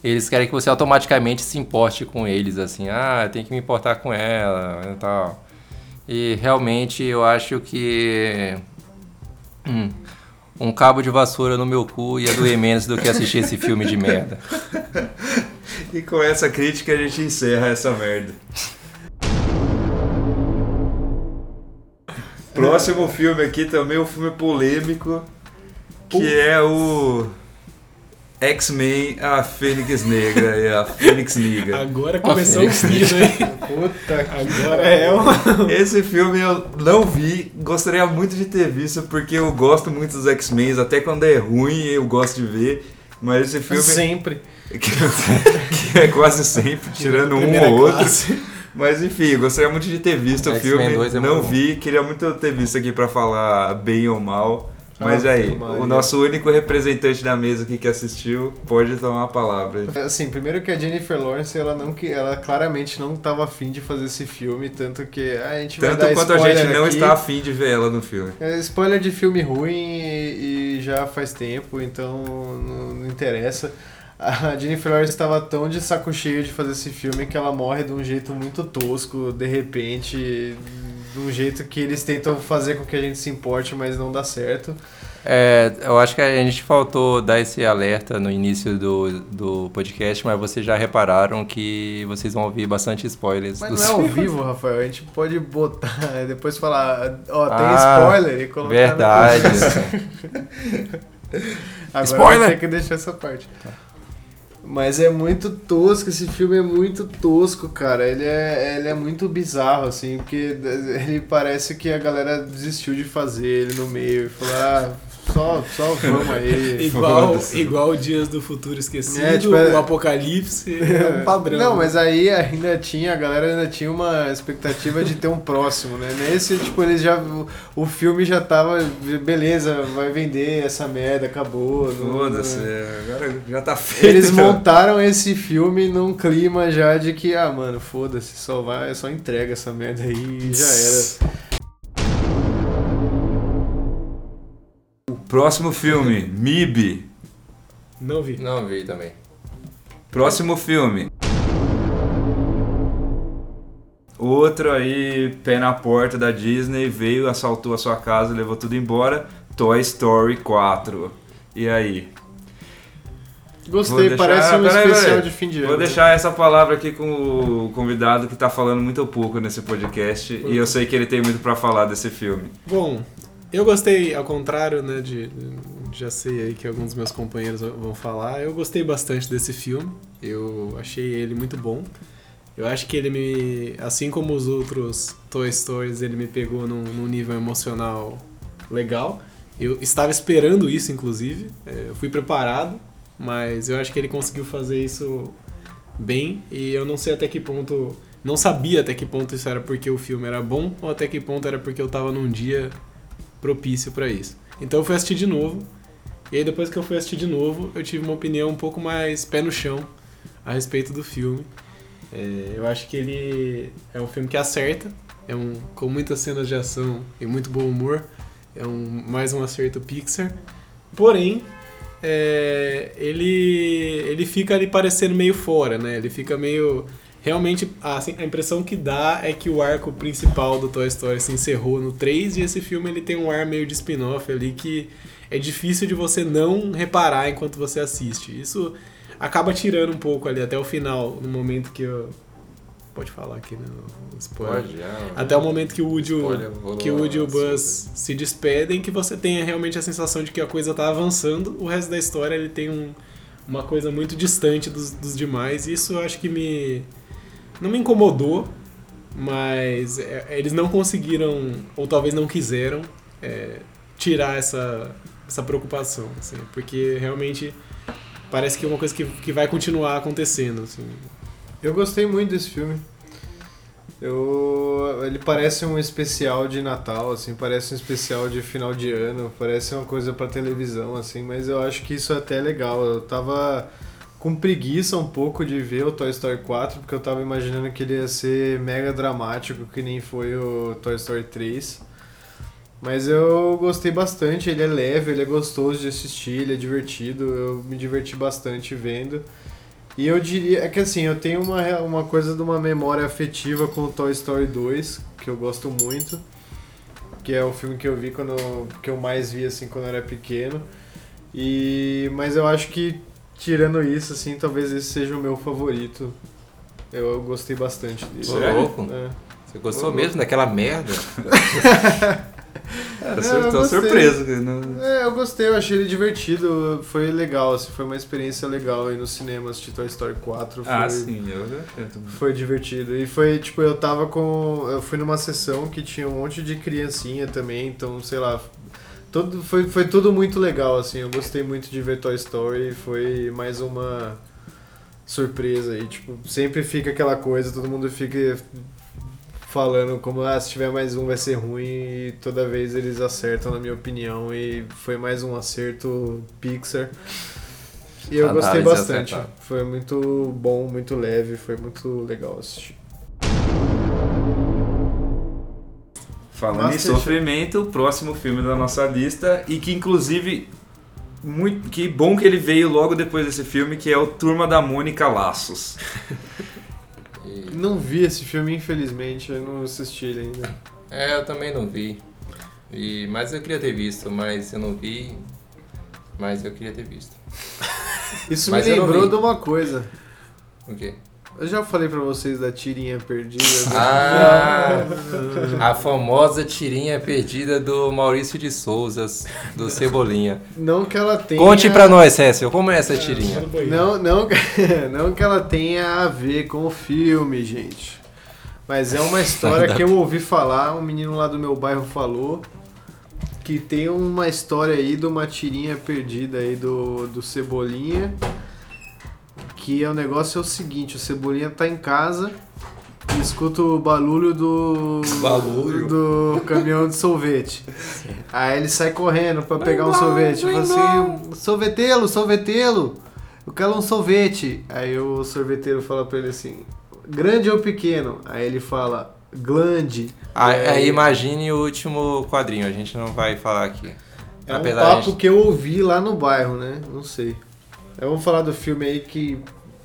Eles querem que você automaticamente se importe com eles, assim, ah, tem que me importar com ela e tal. E realmente eu acho que. hum, um cabo de vassoura no meu cu ia doer menos do que assistir esse filme de merda. E com essa crítica a gente encerra essa merda. Próximo filme aqui também, um filme polêmico, que é o X-Men, a Fênix Negra e a Fênix Negra. Agora começou o filho, hein? Puta que Agora é uma... Esse filme eu não vi, gostaria muito de ter visto, porque eu gosto muito dos X-Men, até quando é ruim eu gosto de ver, mas esse filme... Sempre. que, que é quase sempre, tirando um ou outro. classe. Mas enfim, gostaria muito de ter visto o filme. 2 é não bom. vi, queria muito ter visto aqui pra falar bem ou mal. Mas aí, Maria. o nosso único representante da mesa aqui que assistiu pode tomar a palavra. Assim, primeiro que a Jennifer Lawrence, ela não que ela claramente não estava afim de fazer esse filme, tanto que ah, a gente vai Tanto dar quanto a gente não aqui. está afim de ver ela no filme. É spoiler de filme ruim e, e já faz tempo, então não, não interessa. A Jennifer Lawrence estava tão de saco cheio de fazer esse filme que ela morre de um jeito muito tosco, de repente, um jeito que eles tentam fazer com que a gente se importe, mas não dá certo. É, eu acho que a gente faltou dar esse alerta no início do, do podcast, mas vocês já repararam que vocês vão ouvir bastante spoilers Mas do não é ao vivo, Rafael, a gente pode botar, depois falar, ó, tem Ah, spoiler e colocar. Verdade. Agora Spoiler! ter que deixar essa parte. Mas é muito tosco, esse filme é muito tosco, cara. Ele é, ele é muito bizarro, assim, porque ele parece que a galera desistiu de fazer ele no meio e falou, ah, só, só vamos aí. Igual, igual Dias do Futuro Esquecido, É, tipo, é- o Apocalipse, é um padrão. Não, mas aí ainda tinha, a galera ainda tinha uma expectativa de ter um próximo, né? Nesse, tipo, eles já. o- filme já tava. Beleza, vai vender essa merda, acabou. Foda-se, não- agora já tá feito. Eles montaram esse filme num clima já de que, ah, mano, foda-se, só vai, só entrega essa merda aí e já era. Próximo filme, MIB. Não vi. Não vi também. Próximo filme. Outro aí, pé na porta da Disney, veio, assaltou a sua casa, levou tudo embora. Toy Story 4. E aí? Gostei, deixar- parece um peraí, especial peraí. de fim de ano. Vou deixar essa palavra aqui com o convidado que tá falando muito pouco nesse podcast. E eu sei que ele tem muito pra falar desse filme. Bom, eu gostei, ao contrário, né, de... Já sei aí que alguns dos meus companheiros vão falar. Eu gostei bastante desse filme. Eu achei ele muito bom. Eu acho que ele me... Assim como os outros Toy Stories, ele me pegou num, num nível emocional legal. Eu estava esperando isso, inclusive. É, Eu fui preparado, mas eu acho que ele conseguiu fazer isso bem. E eu não sei até que ponto. Não sabia até que ponto isso era porque o filme era bom ou até que ponto era porque eu tava num dia propício pra isso. Então eu fui assistir de novo. E aí depois que eu fui assistir de novo, eu tive uma opinião um pouco mais pé no chão a respeito do filme. É, eu acho que ele é um filme que acerta, é um com muitas cenas de ação e muito bom humor. É um mais um acerto Pixar. Porém, é, ele ele fica ali parecendo meio fora, né? Ele fica meio realmente assim, a impressão que dá é que o arco principal do Toy Story se encerrou no 3 e esse filme ele tem um ar meio de spin-off ali que é difícil de você não reparar enquanto você assiste. Isso acaba tirando um pouco ali até o final, no momento que eu pode falar aqui, né? Spoiler. Pode, já. Até o momento que o Woody, Spoiler, que o Woody e o lá, Buzz se despedem, que você tenha realmente a sensação de que a coisa tá avançando. O resto da história ele tem um- uma coisa muito distante dos, dos demais. E isso eu acho que me. Não me incomodou, mas é, eles não conseguiram, ou talvez não quiseram, é, tirar essa, essa preocupação. assim, porque realmente parece que é uma coisa que, que vai continuar acontecendo. Assim. Eu gostei muito desse filme. Eu, ele parece um especial de Natal, assim, parece um especial de final de ano, parece uma coisa pra televisão, assim, mas eu acho que isso é até legal. Eu tava com preguiça um pouco de ver o Toy Story 4, porque eu tava imaginando que ele ia ser mega dramático, que nem foi o Toy Story 3. Mas eu gostei bastante, ele é leve, ele é gostoso de assistir, ele é divertido, eu me diverti bastante vendo. E eu diria é que assim, eu tenho uma, uma coisa de uma memória afetiva com o Toy Story 2, que eu gosto muito, que é o filme que eu vi quando que eu mais vi assim quando eu era pequeno. E mas eu acho que tirando isso assim, talvez esse seja o meu favorito. Eu, eu gostei bastante dele. Ô, louco. É. Você gostou mesmo daquela merda? Cara, Não, eu tô gostei. surpreso. É, eu gostei, eu achei ele divertido, foi legal, assim, foi uma experiência legal aí no cinema assistir Toy Story 4. Foi, Ah, sim, eu já achei também. Foi divertido. E foi, tipo, eu tava com. Eu fui numa sessão que tinha um monte de criancinha também, então, sei lá. Todo, foi, foi tudo muito legal, assim. Eu gostei muito de ver Toy Story. Foi mais uma surpresa aí. Tipo, sempre fica aquela coisa, todo mundo fica falando como, ah, se tiver mais um vai ser ruim. E toda vez eles acertam, na minha opinião. E foi mais um acerto Pixar. E eu gostei bastante. Foi muito bom, muito leve, foi muito legal assistir. Falando em Masterchef. sofrimento, o próximo filme da nossa lista e que inclusive muito que bom que ele veio logo depois desse filme, que é o Turma da Mônica Laços. Não vi esse filme, infelizmente, eu não assisti ele ainda. É, eu também não vi. E, mas eu queria ter visto, mas eu não vi. Mas eu queria ter visto. Isso Mas me lembrou de uma coisa. O quê? Eu já falei pra vocês da tirinha perdida. Ah, a famosa tirinha perdida do Maurício de Souza, do Cebolinha. Não que ela tenha. Conte pra nós, Cécio, como é essa tirinha? Não, não, não que ela tenha a ver com o filme, gente. Mas é uma história que eu ouvi falar, um menino lá do meu bairro falou. Que tem uma história aí de uma tirinha perdida aí do, do Cebolinha. Que é o negócio é o seguinte, o Cebolinha tá em casa e escuta o barulho do. Barulho? do caminhão de sorvete. Aí ele sai correndo pra pegar um sorvete. Fala assim, sorvetelo, sorvetelo, eu quero um sorvete. Aí o sorveteiro fala pra ele assim, grande ou pequeno? Aí ele fala, glande. Aí, E aí imagine o último quadrinho, a gente não vai falar aqui. É um Apesar papo de- que eu ouvi lá no bairro, né? Não sei. Vou falar do filme aí que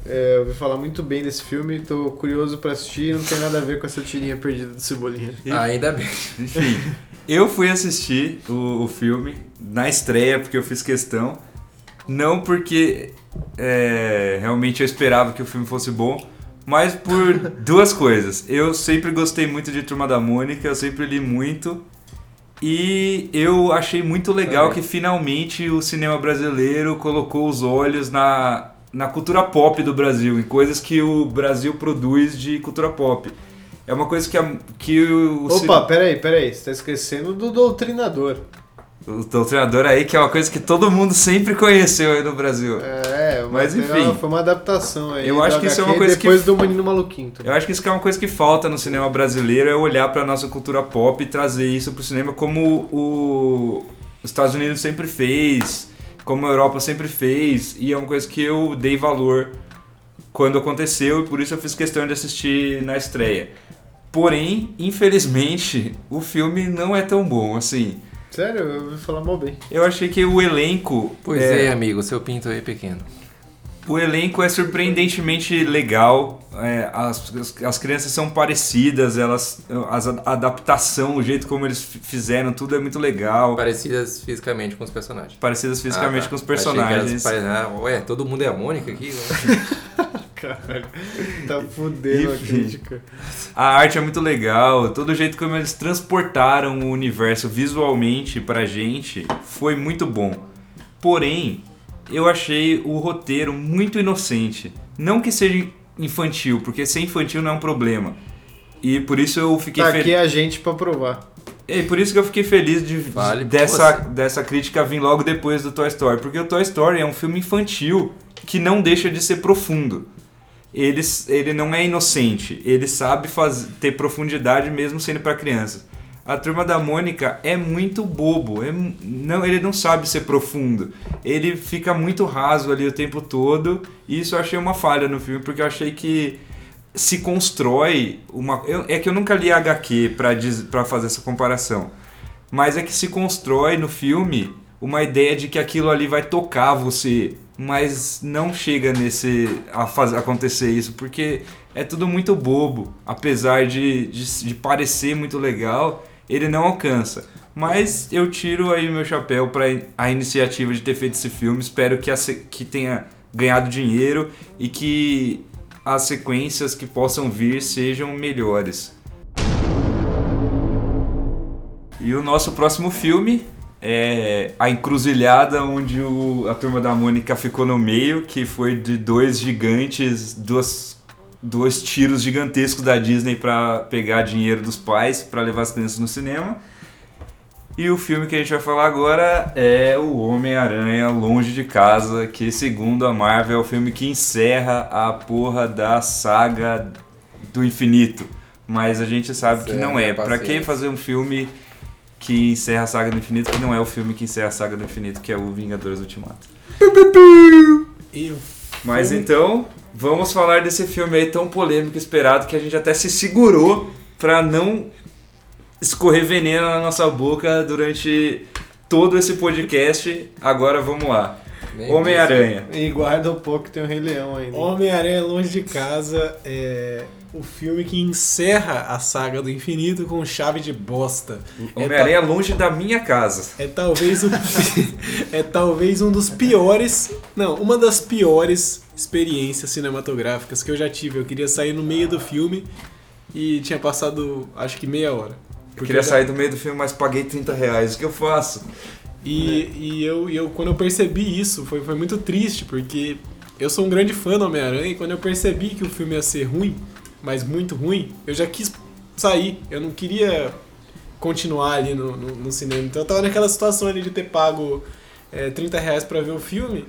é, eu ouvi falar muito bem desse filme, tô curioso pra assistir, não tem nada a ver com essa tirinha perdida do Cebolinha. Ainda bem. Enfim, eu fui assistir o, o filme na estreia porque eu fiz questão, não porque é, realmente eu esperava que o filme fosse bom, mas por duas coisas. Eu sempre gostei muito de Turma da Mônica, eu sempre li muito. E eu achei muito legal Também. que finalmente o cinema brasileiro colocou os olhos na, na cultura pop do Brasil, em coisas que o Brasil produz de cultura pop. É uma coisa que, a, que o, Opa, peraí, peraí, você tá esquecendo do Doutrinador. O doutrinador aí, que é uma coisa que todo mundo sempre conheceu aí no Brasil. É, Mas, tem enfim. foi uma adaptação aí. Eu acho que isso é uma HQ coisa que- Depois do Menino Maluquinho. também. Eu acho que isso é uma coisa que falta no cinema brasileiro, é olhar pra nossa cultura pop e trazer isso pro cinema como o, os Estados Unidos sempre fez, como a Europa sempre fez, e é uma coisa que eu dei valor quando aconteceu e por isso eu fiz questão de assistir na estreia. Porém, infelizmente, o filme não é tão bom assim. Sério, eu ouvi falar mal bem. Eu achei que o elenco Pois é, amigo, seu pinto aí é pequeno. O elenco é surpreendentemente legal. é, as, as, as crianças são parecidas, elas, as, a adaptação, o jeito como eles fi- fizeram, tudo é muito legal. Parecidas fisicamente com os personagens. Parecidas fisicamente Ah, tá. com os Achei que personagens. elas pare- ah, ué, todo mundo é a Mônica aqui? Caralho. Tá fudendo a Enfim. crítica. A arte é muito legal, todo o jeito como eles transportaram o universo visualmente pra gente foi muito bom. Porém, eu achei o roteiro muito inocente. Não que seja infantil, porque ser infantil não é um problema. E por isso eu fiquei Tá feliz. aqui a gente pra provar. E por isso que eu fiquei feliz de, Vale dessa, você. dessa crítica vir logo depois do Toy Story. Porque o Toy Story é um filme infantil que não deixa de ser profundo. Ele, ele não é inocente, ele sabe faz, ter profundidade mesmo sendo para criança. A turma da Mônica é muito bobo, é, não, ele não sabe ser profundo. Ele fica muito raso ali o tempo todo, e isso eu achei uma falha no filme, porque eu achei que se constrói uma. Eu, é que eu nunca li HQ para fazer essa comparação, mas é que se constrói no filme uma ideia de que aquilo ali vai tocar você, mas não chega nesse a fazer acontecer isso porque é tudo muito bobo, apesar de, de, de parecer muito legal, ele não alcança. Mas eu tiro aí meu chapéu para a iniciativa de ter feito esse filme. Espero que, a, que tenha ganhado dinheiro e que as sequências que possam vir sejam melhores. E o nosso próximo filme é a encruzilhada onde o, a turma da Mônica ficou no meio, que foi de dois gigantes, duas, dois tiros gigantescos da Disney para pegar dinheiro dos pais para levar as crianças no cinema. E o filme que a gente vai falar agora é o Homem-Aranha Longe de Casa, que segundo a Marvel é o filme que encerra a porra da saga do infinito. Mas a gente sabe que não é. Para que fazer um filme que encerra a saga do infinito, que não é o filme que encerra a saga do infinito, que é o Vingadores Ultimato. Mas então, vamos falar desse filme aí tão polêmico esperado que a gente até se segurou para não escorrer veneno na nossa boca durante todo esse podcast. Agora vamos lá. Homem-Aranha. E guarda um pouco que tem o Rei Leão ainda. Homem-Aranha Longe de Casa é o filme que encerra a saga do infinito com chave de bosta. Homem-Aranha é ta... longe da minha casa. É talvez o... é talvez um dos piores, não, uma das piores experiências cinematográficas que eu já tive. Eu queria sair no meio do filme e tinha passado acho que meia hora. Eu queria sair do meio do filme, mas paguei 30 reais. O que eu faço? E, é. e eu, eu, quando eu percebi isso, foi, foi muito triste, porque eu sou um grande fã do Homem-Aranha e quando eu percebi que o filme ia ser ruim, mas muito ruim, eu já quis sair. Eu não queria continuar ali no, no, no cinema. Então eu tava naquela situação ali de ter pago é, 30 reais pra ver o filme,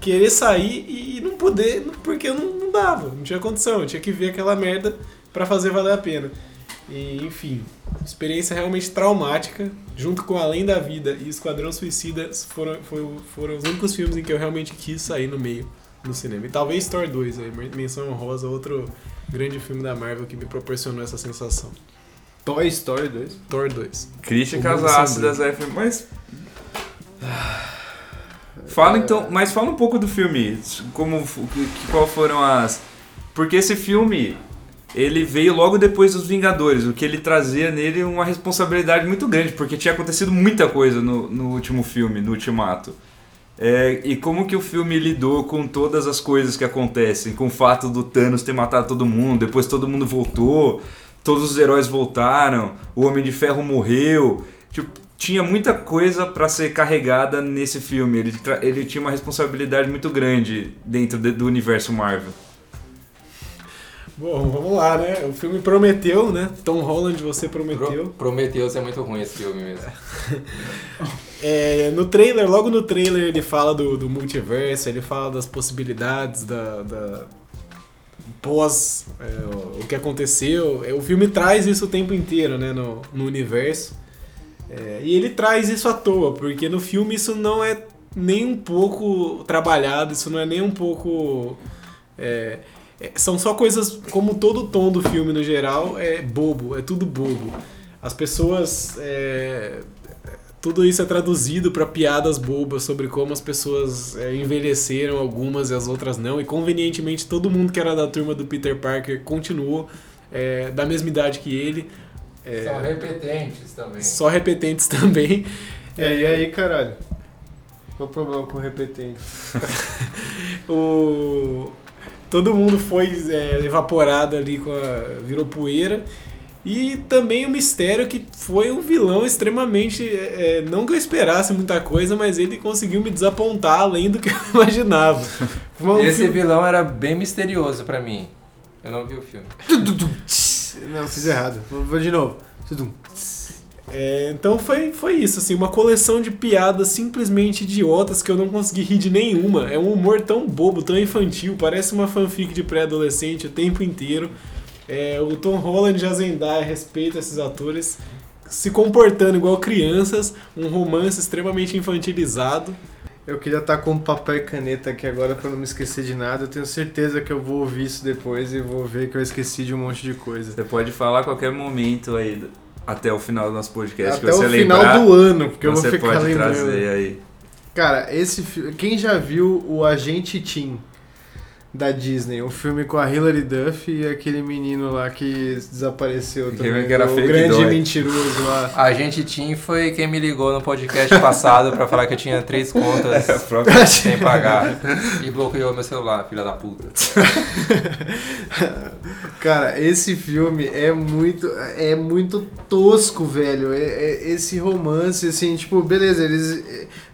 querer sair e, e não poder, porque não, não, dava, não tinha condição, eu tinha que ver aquela merda para fazer valer a pena. E, enfim, experiência realmente traumática, junto com Além da Vida e Esquadrão Suicida foram, foram, foram os únicos filmes em que eu realmente quis sair no meio no cinema. E talvez Thor 2, aí, menção honrosa, outro grande filme da Marvel que me proporcionou essa sensação. Toy Story 2? Thor 2. Críticas ácidas aí, mas. Fala então, mas fala um pouco do filme, como qual foram as porque esse filme ele veio logo depois dos Vingadores, o que ele trazia nele uma responsabilidade muito grande, porque tinha acontecido muita coisa no, no último filme, no Ultimato. É, e como que o filme lidou com todas as coisas que acontecem, com o fato do Thanos ter matado todo mundo, depois todo mundo voltou, todos os heróis voltaram, o Homem de Ferro morreu. Tipo, tinha muita coisa para ser carregada nesse filme. Ele, ele tinha uma responsabilidade muito grande dentro de, do universo Marvel. Bom, vamos lá, né? O filme prometeu, né? Tom Holland, você prometeu. Pro, prometeu ser muito ruim esse filme mesmo. É, no trailer, logo no trailer, ele fala do, do multiverso, ele fala das possibilidades da, da pós é, o que aconteceu. É, o filme traz isso o tempo inteiro, né, no, no universo. É, e ele traz isso à toa, porque no filme isso não é nem um pouco trabalhado, isso não é nem um pouco. É, é são só coisas, como todo o tom do filme no geral, é bobo, é tudo bobo. As pessoas tudo isso é traduzido para piadas bobas sobre como as pessoas é, envelheceram, algumas e as outras não. E convenientemente todo mundo que era da turma do Peter Parker continuou é, da mesma idade que ele. É, São repetentes também. Só repetentes também. É, e aí, caralho? Qual o problema com repetente? o... Todo mundo foi é, evaporado ali, com a... virou poeira. E também o mistério que foi um vilão extremamente. É, não que eu esperasse muita coisa, mas ele conseguiu me desapontar além do que eu imaginava. Um Esse filme... vilão era bem misterioso para mim. Eu não vi o filme. Não, fiz errado. Vou de novo. É, então foi, foi isso, assim, uma coleção de piadas simplesmente idiotas que eu não consegui rir de nenhuma. É um humor tão bobo, tão infantil, parece uma fanfic de pré-adolescente o tempo inteiro. É, o Tom Holland e a Zendaya respeitam esses atores se comportando igual crianças, um romance extremamente infantilizado. Eu queria estar com papel e caneta aqui agora pra não me esquecer de nada. Eu tenho certeza que eu vou ouvir isso depois e vou ver que eu esqueci de um monte de coisa. Você pode falar a qualquer momento aí, até o final do nosso podcast. Até que você o final lembrar, do ano, porque eu vou você ficar pode lembrando. trazer aí. Cara, esse filme. Quem já viu o Agente Tim da Disney? O filme com a Hilary Duff e aquele menino lá que desapareceu Que também. que era o grande dói. mentiroso lá. A gente Tim foi quem me ligou no podcast passado pra falar que eu tinha três contas É sem pagar. E bloqueou meu celular, filha da puta. Cara, esse filme é muito, é muito tosco, velho. É- é- esse romance, assim, tipo, beleza, eles.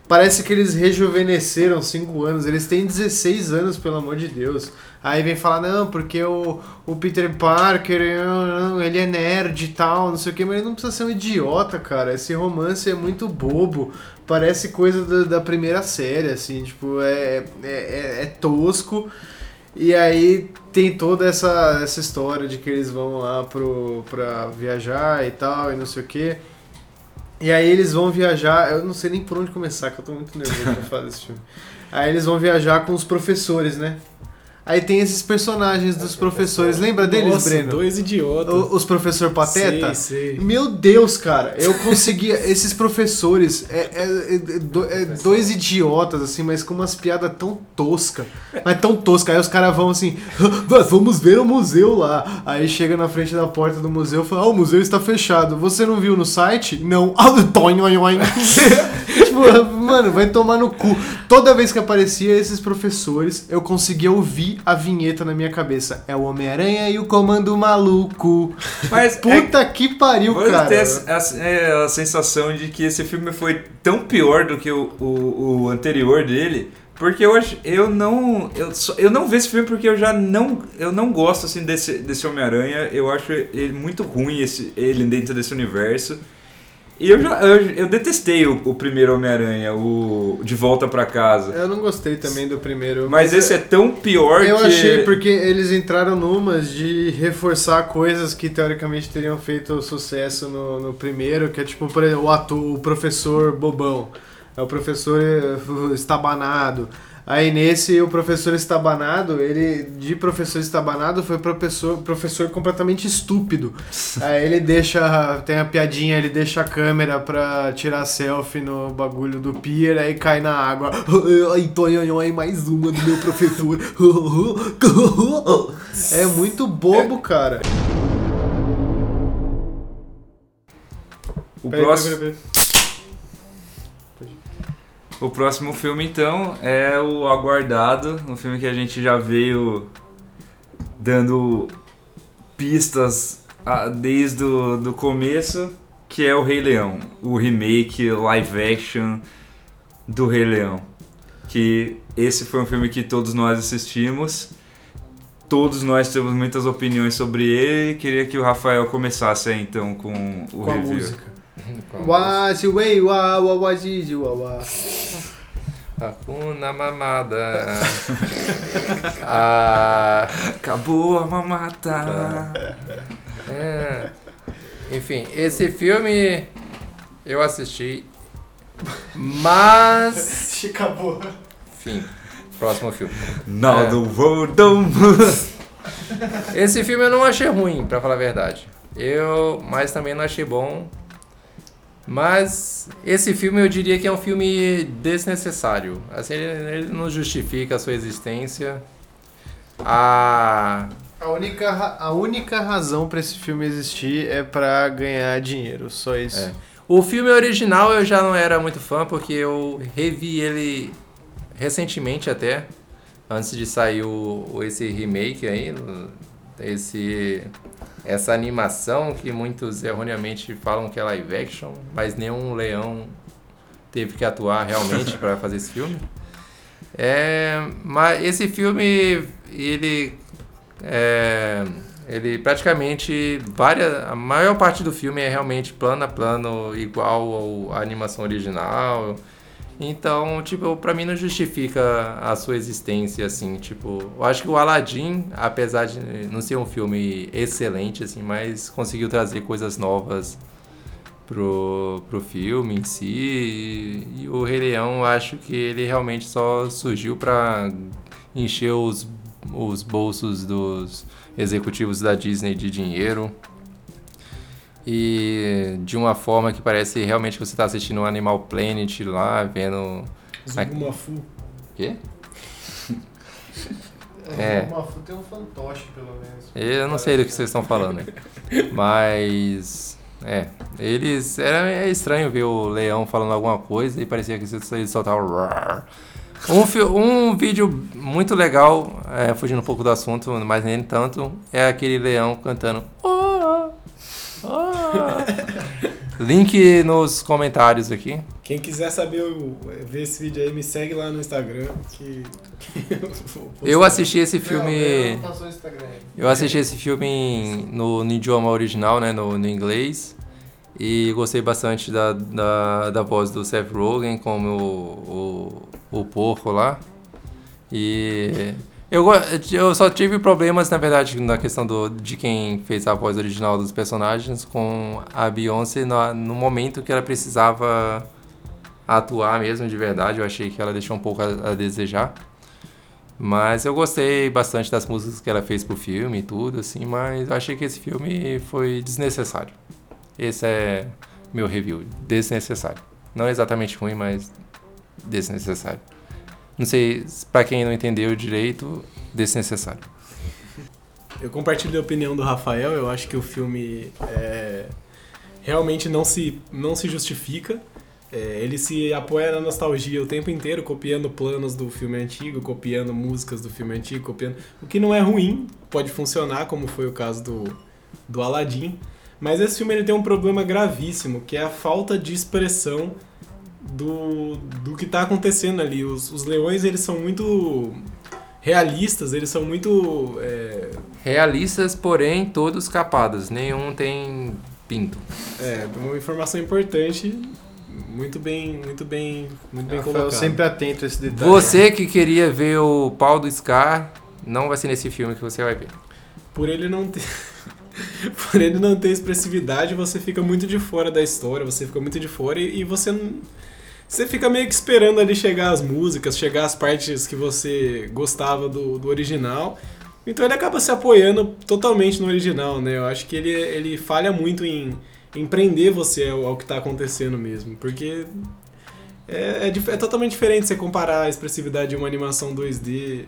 Parece que eles rejuvenesceram 5 anos. Eles têm 16 anos, pelo amor de Deus. Aí vem falar, não, porque o, o Peter Parker, ele é nerd e tal, não sei o que, mas ele não precisa ser um idiota, cara. Esse romance é muito bobo. Parece coisa da, da primeira série, assim, tipo, é, é, é- é tosco. E aí tem toda essa, essa história de que eles vão lá pro, pra viajar e tal, e não sei o que. E aí eles vão viajar, eu não sei nem por onde começar, que eu tô muito nervoso pra falar desse filme. Aí eles vão viajar com os professores, né? Aí tem esses personagens dos professores, lembra deles, Nossa, Breno? dois idiotas. O- Os professor pateta? Sei, sei. Meu Deus, cara, eu conseguia. esses professores, é, é- é do- é dois idiotas, assim, mas com umas piadas tão tosca. Mas tão tosca. Aí os caras vão assim, "Ah, vamos ver o museu lá. Aí chega na frente da porta do museu e fala: Ah, o museu está fechado. Você não viu no site? Não. Tipo, mano, vai tomar no cu. Toda vez que aparecia esses professores, eu conseguia ouvir a vinheta na minha cabeça. É o Homem-Aranha e o Comando Maluco. Mas é, Puta que pariu, cara. tem a, a- é, a sensação de que esse filme foi tão pior do que o, o, o anterior dele, porque eu acho, eu não, eu, só- eu não vi esse filme porque eu já não, eu não gosto assim desse, desse Homem-Aranha. Eu acho ele muito ruim esse, ele dentro desse universo. E eu já, eu, eu detestei o, o primeiro Homem-Aranha, o De Volta pra Casa. Eu não gostei também do primeiro. Mas esse é tão pior Eu que achei porque eles entraram numas de reforçar coisas que teoricamente teriam feito sucesso no, no primeiro, que é tipo por exemplo, o ator, o professor bobão. É o professor eh, estabanado. Aí nesse, o professor estabanado, ele de professor estabanado foi professor, professor completamente estúpido. Aí ele deixa, tem a piadinha, ele deixa a câmera pra tirar selfie no bagulho do pier, aí cai na água. Ai, mais uma do meu professor. É muito bobo, cara. o Peraí, próximo peraí, peraí. O próximo filme, então, é o Aguardado, um filme que a gente já veio dando pistas ah, desde o do começo, que é o Rei Leão, o remake live action do Rei Leão. Que esse foi um filme que todos nós assistimos, todos nós temos muitas opiniões sobre ele. Queria que o Rafael começasse aí, então com o Com a review. música. Washi wei wa wa wa ji wa wa. Hakuna mamada. ah, Acabou a mamata. é. Enfim, esse filme eu assisti, mas. Acabou. Enfim, próximo filme. Now É. the world don't Esse filme eu não achei ruim, pra falar a verdade. Eu, mas também não achei bom. Mas esse filme eu diria que é um filme desnecessário. Assim, ele, ele não justifica a sua existência. A A única, a única razão pra esse filme existir é pra ganhar dinheiro, só isso. É. O filme original eu já não era muito fã, porque eu revi ele recentemente até, antes de sair o- esse remake aí, esse, essa animação que muitos erroneamente falam que é live action, mas nenhum leão teve que atuar realmente para fazer esse filme. É, mas esse filme, ele é, Ele praticamente várias, a maior parte do filme é realmente plano a plano igual à animação original. Então, tipo, pra mim não justifica a sua existência, assim, tipo... Eu acho que o Aladdin, apesar de não ser um filme excelente, assim, mas conseguiu trazer coisas novas pro, pro filme em si. E, e o Rei Leão, acho que ele realmente só surgiu pra encher os, os bolsos dos executivos da Disney de dinheiro. E de uma forma que parece realmente que você está assistindo um Animal Planet lá, vendo. Zubumafu. Quê? É. Uma fruta tem um fantoche, pelo menos. Eu não sei do que vocês estão falando, né? Mas. É. Eles. Era é estranho ver o leão falando alguma coisa e parecia que eles soltavam. "Roar". Um, um vídeo muito legal, é, fugindo um pouco do assunto, mas nem tanto, é aquele leão cantando. "Oh, oh". Link nos comentários aqui. Quem quiser saber ver esse vídeo aí, me segue lá no Instagram. Que, que eu. Eu assisti esse filme. não. Eu assisti esse filme em- no, no idioma original, né, no, no inglês, e gostei bastante da, da, da voz do Seth Rogen como o, o, o porco lá. E eu, eu só tive problemas, na verdade, na questão do, de quem fez a voz original dos personagens com a Beyoncé no, no momento que ela precisava atuar mesmo, de verdade. Eu achei que ela deixou um pouco a- a desejar. Mas eu gostei bastante das músicas que ela fez pro filme e tudo, assim, mas eu achei que esse filme foi desnecessário. Esse é meu review, desnecessário. Não exatamente ruim, mas desnecessário. Não sei, pra quem não entendeu direito, desnecessário. Eu compartilho a opinião do Rafael, eu acho que o filme é, realmente não se, não se justifica. É, ele se apoia na nostalgia o tempo inteiro, copiando planos do filme antigo, copiando músicas do filme antigo, copiando. O que não é ruim, pode funcionar, como foi o caso do, do Aladdin. Mas esse filme ele tem um problema gravíssimo, que é a falta de expressão do, do que está acontecendo ali. Os, os leões eles são muito realistas, eles são muito é, Realistas, porém, todos capados. Nenhum tem pinto. É, uma informação importante, muito bem, muito bem, muito bem Rafael colocado. sempre atento a esse detalhe. Você que queria ver o pau do Scar, não vai ser nesse filme que você vai ver. Por ele não ter por ele não ter expressividade, você fica muito de fora da história, você fica muito de fora e, e você não você fica meio que esperando ali chegar as músicas, chegar as partes que você gostava do, do original. Então ele acaba se apoiando totalmente no original, né? Eu acho que ele, ele falha muito em, em prender você ao, ao que está acontecendo mesmo. Porque é, é, é totalmente diferente você comparar a expressividade de uma animação 2D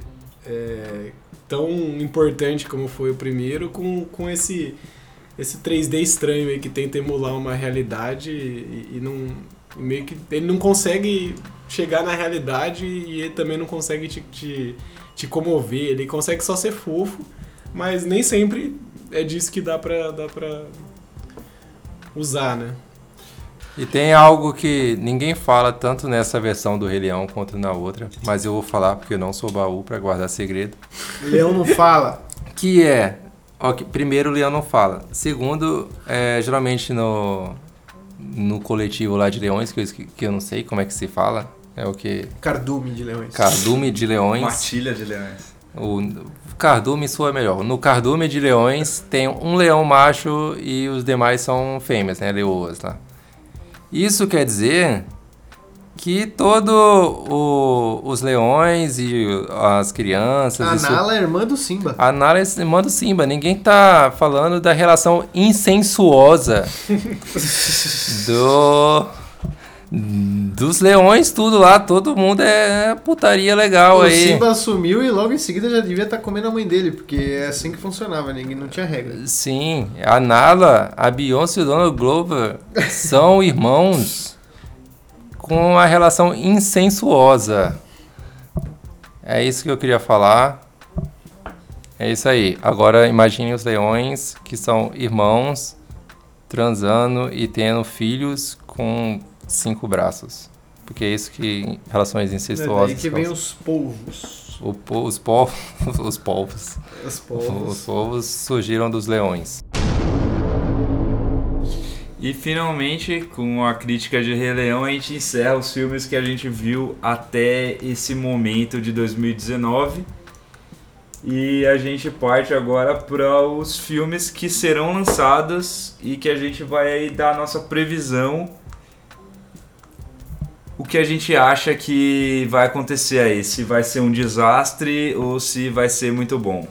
é, tão importante como foi o primeiro com, com esse, esse 3D estranho aí que tenta emular uma realidade e, e não e meio que ele não consegue chegar na realidade e ele também não consegue te, te, te comover, ele consegue só ser fofo, mas nem sempre é disso que dá pra, dá pra usar, né? E tem algo que ninguém fala tanto nessa versão do Rei Leão quanto na outra, mas eu vou falar porque eu não sou baú pra guardar segredo. Leão não fala. Que é, ó, que primeiro o leão não fala. Segundo, é, geralmente no, no coletivo lá de leões, que eu, que eu não sei como é que se fala, é o que? Cardume de leões. Cardume de leões. Matilha de leões. O cardume soa melhor. No cardume de leões tem um leão macho e os demais são fêmeas, né? Leoas lá. Isso quer dizer que todos os leões e as crianças. A Nala é irmã do Simba. a Nala é irmã do Simba. Ninguém tá falando da relação insensuosa do dos leões, tudo lá. Todo mundo é putaria legal o aí. Simba assumiu e logo em seguida já devia estar comendo a mãe dele, porque é assim que funcionava, ninguém não tinha regra. Sim, a Nala, a Beyoncé e o Donald Glover são irmãos com uma relação insensuosa. É isso que eu queria falar. É isso aí. Agora imagine os leões que são irmãos transando e tendo filhos com cinco braços. Porque é isso que relações É incestuosas daí que vem os polvos. O os povos, os povos, Os os povos. povos surgiram dos leões. E finalmente, com a crítica de Rei Leão, a gente encerra os filmes que a gente viu até esse momento de 2019. E a gente parte agora para os filmes que serão lançados e que a gente vai dar a nossa previsão. O que a gente acha que vai acontecer aí, se vai ser um desastre ou se vai ser muito bom.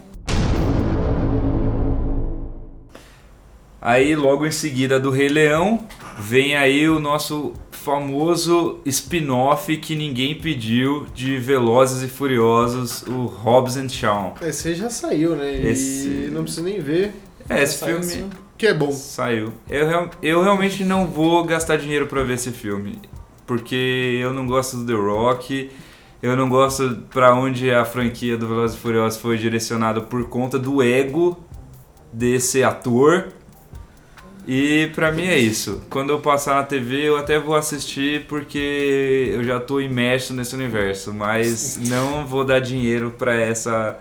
Aí, logo em seguida do Rei Leão, vem aí o nosso famoso spin-off que ninguém pediu de Velozes e Furiosos, o Hobbs and Shaw. Esse aí já saiu, né? Esse- E não precisa nem ver. É, esse filme assim, Que é bom. saiu. Eu, eu realmente não vou gastar dinheiro pra ver esse filme, porque eu não gosto do The Rock, eu não gosto pra onde a franquia do Velozes e Furiosos foi direcionada por conta do ego desse ator. E pra mim é isso. Quando eu passar na TV, eu até vou assistir porque eu já tô imerso nesse universo, mas não vou dar dinheiro pra essa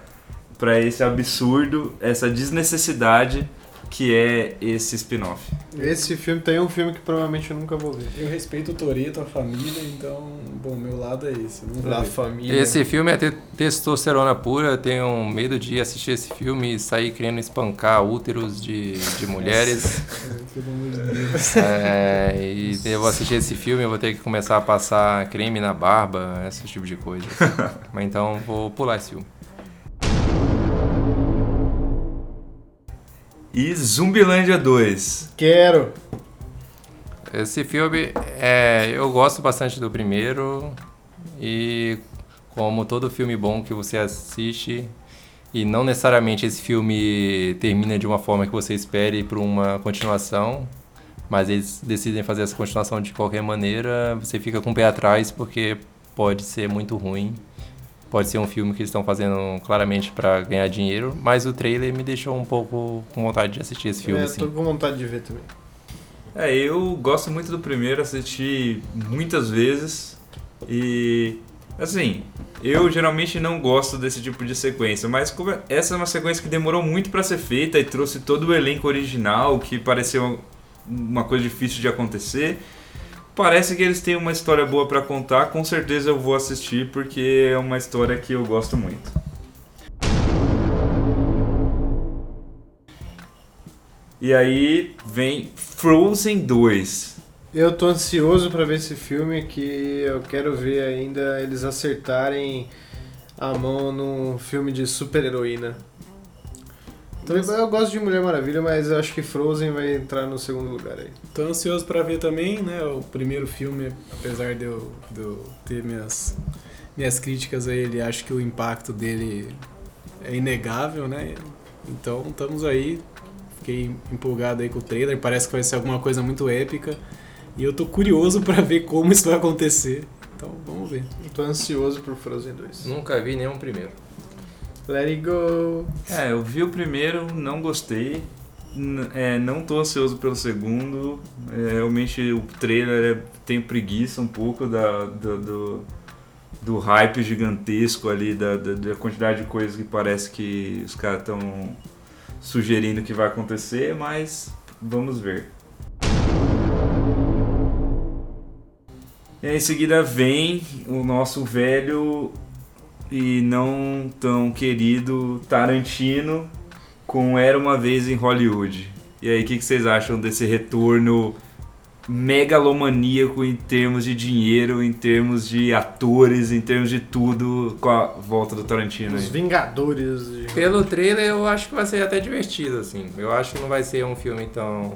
para esse absurdo, essa desnecessidade que é esse spin-off. Esse filme tem um filme que provavelmente eu nunca vou ver. Eu respeito o Toreto, a família, então, bom, meu lado é esse. Não. Família. Esse filme é te- testosterona pura, eu tenho medo de assistir esse filme e sair querendo espancar úteros de, de mulheres. Pelo amor de Deus. É, e eu vou assistir esse filme, eu vou ter que começar a passar creme na barba, esse tipo de coisa. Mas então vou pular esse filme. E Zumbilândia 2. Quero. Esse filme, é, eu gosto bastante do primeiro e como todo filme bom que você assiste e não necessariamente esse filme termina de uma forma que você espere para uma continuação, mas eles decidem fazer essa continuação de qualquer maneira, você fica com o pé atrás porque pode ser muito ruim. Pode ser um filme que eles estão fazendo claramente para ganhar dinheiro, mas o trailer me deixou um pouco com vontade de assistir esse filme. É, assim. tô com vontade de ver também. É, eu gosto muito do primeiro, assisti muitas vezes e assim, eu geralmente não gosto desse tipo de sequência, mas como é- essa é uma sequência que demorou muito pra ser feita e trouxe todo o elenco original, que pareceu uma coisa difícil de acontecer. Parece que eles têm uma história boa pra contar, com certeza eu vou assistir porque é uma história que eu gosto muito. E aí vem Frozen 2. Eu tô ansioso pra ver esse filme que eu quero ver ainda eles acertarem a mão num filme de super-heroína. Então, eu gosto de Mulher Maravilha, mas eu acho que Frozen vai entrar no segundo lugar aí. Tô ansioso pra ver também, né? O primeiro filme, apesar de eu, de eu ter minhas, minhas críticas a ele, acho que o impacto dele é inegável, né? Então estamos aí. Fiquei empolgado aí com o trailer, parece que vai ser alguma coisa muito épica. E eu tô curioso pra ver como isso vai acontecer. Então vamos ver. Eu tô ansioso por Frozen 2. Nunca vi nenhum primeiro. Let it go! É, eu vi o primeiro, não gostei. É, não tô ansioso pelo segundo. É, realmente o trailer é, tem preguiça um pouco da, do, do, do hype gigantesco ali, da, da, da quantidade de coisas que parece que os caras estão sugerindo que vai acontecer, mas vamos ver. E aí, em seguida vem o nosso velho e não tão querido Tarantino com Era Uma Vez em Hollywood. E aí, o que, que vocês acham desse retorno megalomaníaco em termos de dinheiro, em termos de atores, em termos de tudo com a volta do Tarantino Os aí? Vingadores. de- Pelo trailer eu acho que vai ser até divertido, assim. Eu acho que não vai ser um filme tão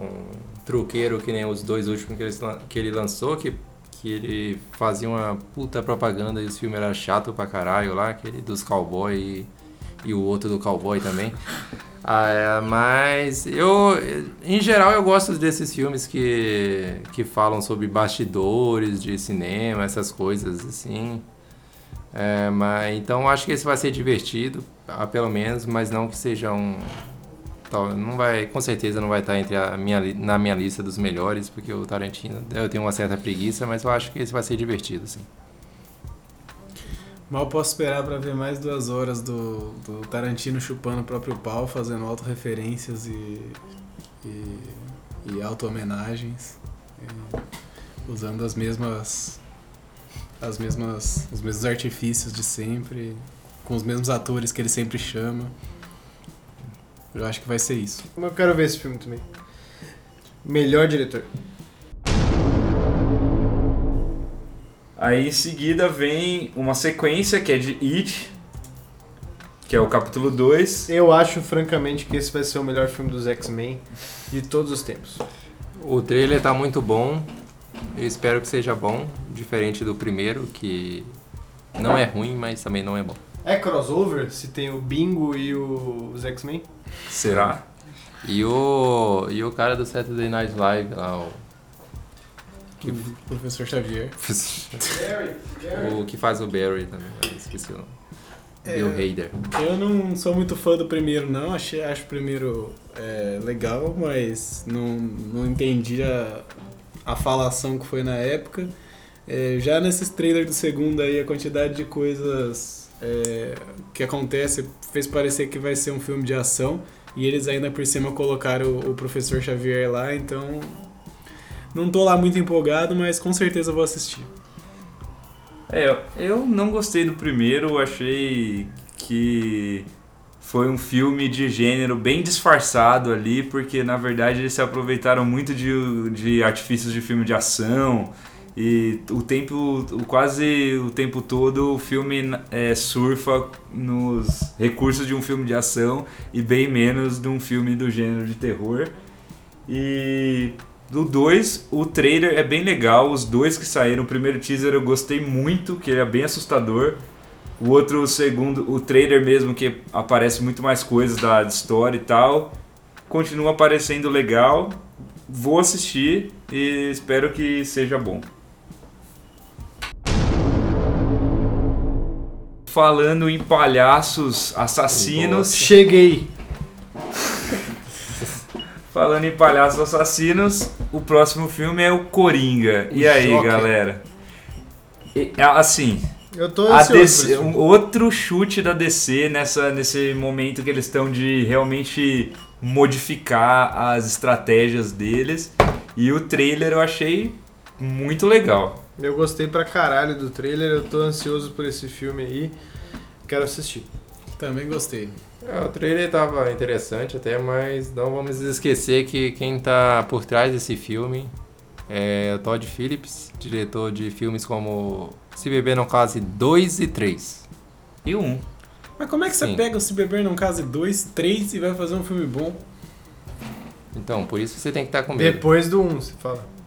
truqueiro que nem os dois últimos que ele, que ele lançou, que, que ele fazia uma puta propaganda e os filmes eram chato pra caralho lá, aquele dos cowboy e, e o outro do cowboy também. Ah, é, mas eu, em geral, eu gosto desses filmes que, que falam sobre bastidores de cinema, essas coisas assim. É, mas, então acho que esse vai ser divertido, ah, pelo menos, mas não que seja um. Tal- Não vai, com certeza não vai estar entre a minha, na minha lista dos melhores, porque o Tarantino eu tenho uma certa preguiça, mas eu acho que esse vai ser divertido, assim. Mal posso esperar pra ver mais duas horas do, do Tarantino chupando o próprio pau, fazendo autorreferências e, e, e auto-homenagens, usando as mesmas, as mesmas, os mesmos artifícios de sempre, com os mesmos atores que ele sempre chama. Eu acho que vai ser isso. Eu quero ver esse filme também. Melhor diretor. Aí em seguida vem uma sequência que é de It, que é o capítulo 2. Eu acho, francamente, que esse vai ser o melhor filme dos X-Men de todos os tempos. O trailer tá muito bom. Eu espero que seja bom, diferente do primeiro, que não é ruim, mas também não é bom. É crossover se tem o Bingo e o- os X-Men? Será? E o, e o cara do Saturday Night Live lá, o, O professor Xavier. o que faz o Barry também, esqueci o nome. É. Bill Hader. Eu não sou muito fã do primeiro, não. Achei, acho o primeiro é, legal, mas não, não entendi a, a falação que foi na época. É, já nesses trailers do segundo aí, a quantidade de coisas é, que acontece fez parecer que vai ser um filme de ação. E eles ainda por cima colocaram o, o professor Xavier lá, então não tô lá muito empolgado, mas com certeza vou assistir. É, eu não gostei do primeiro, achei que foi um filme de gênero bem disfarçado ali, porque na verdade eles se aproveitaram muito de, de artifícios de filme de ação e o tempo, quase o tempo todo o filme é, surfa nos recursos de um filme de ação e bem menos de um filme do gênero de terror. E do 2, o trailer é bem legal. Os dois que saíram, o primeiro teaser eu gostei muito, que ele é bem assustador. O outro, o segundo, o trailer mesmo, que aparece muito mais coisas da história e tal. Continua aparecendo legal. Vou assistir e espero que seja bom. Falando em palhaços assassinos. Cheguei! Falando em palhaços assassinos, o próximo filme é o Coringa. E aí, Joker. galera? E, assim, Eu tô a DC, um outro chute da DC nessa, nesse momento que eles estão de realmente modificar as estratégias deles. E o trailer eu achei muito legal. Eu gostei pra caralho do trailer, eu tô ansioso por esse filme aí. Quero assistir. Também gostei. É, o trailer tava interessante até, mas não vamos esquecer que quem tá por trás desse filme é o Todd Phillips, diretor de filmes como Se Beber Não Case 2 e 3. E um. Mas como é que você Sim. pega o Se Beber Não Case 2, 3 e vai fazer um filme bom? Então, por isso você tem que estar com medo. Depois do 1, você fala.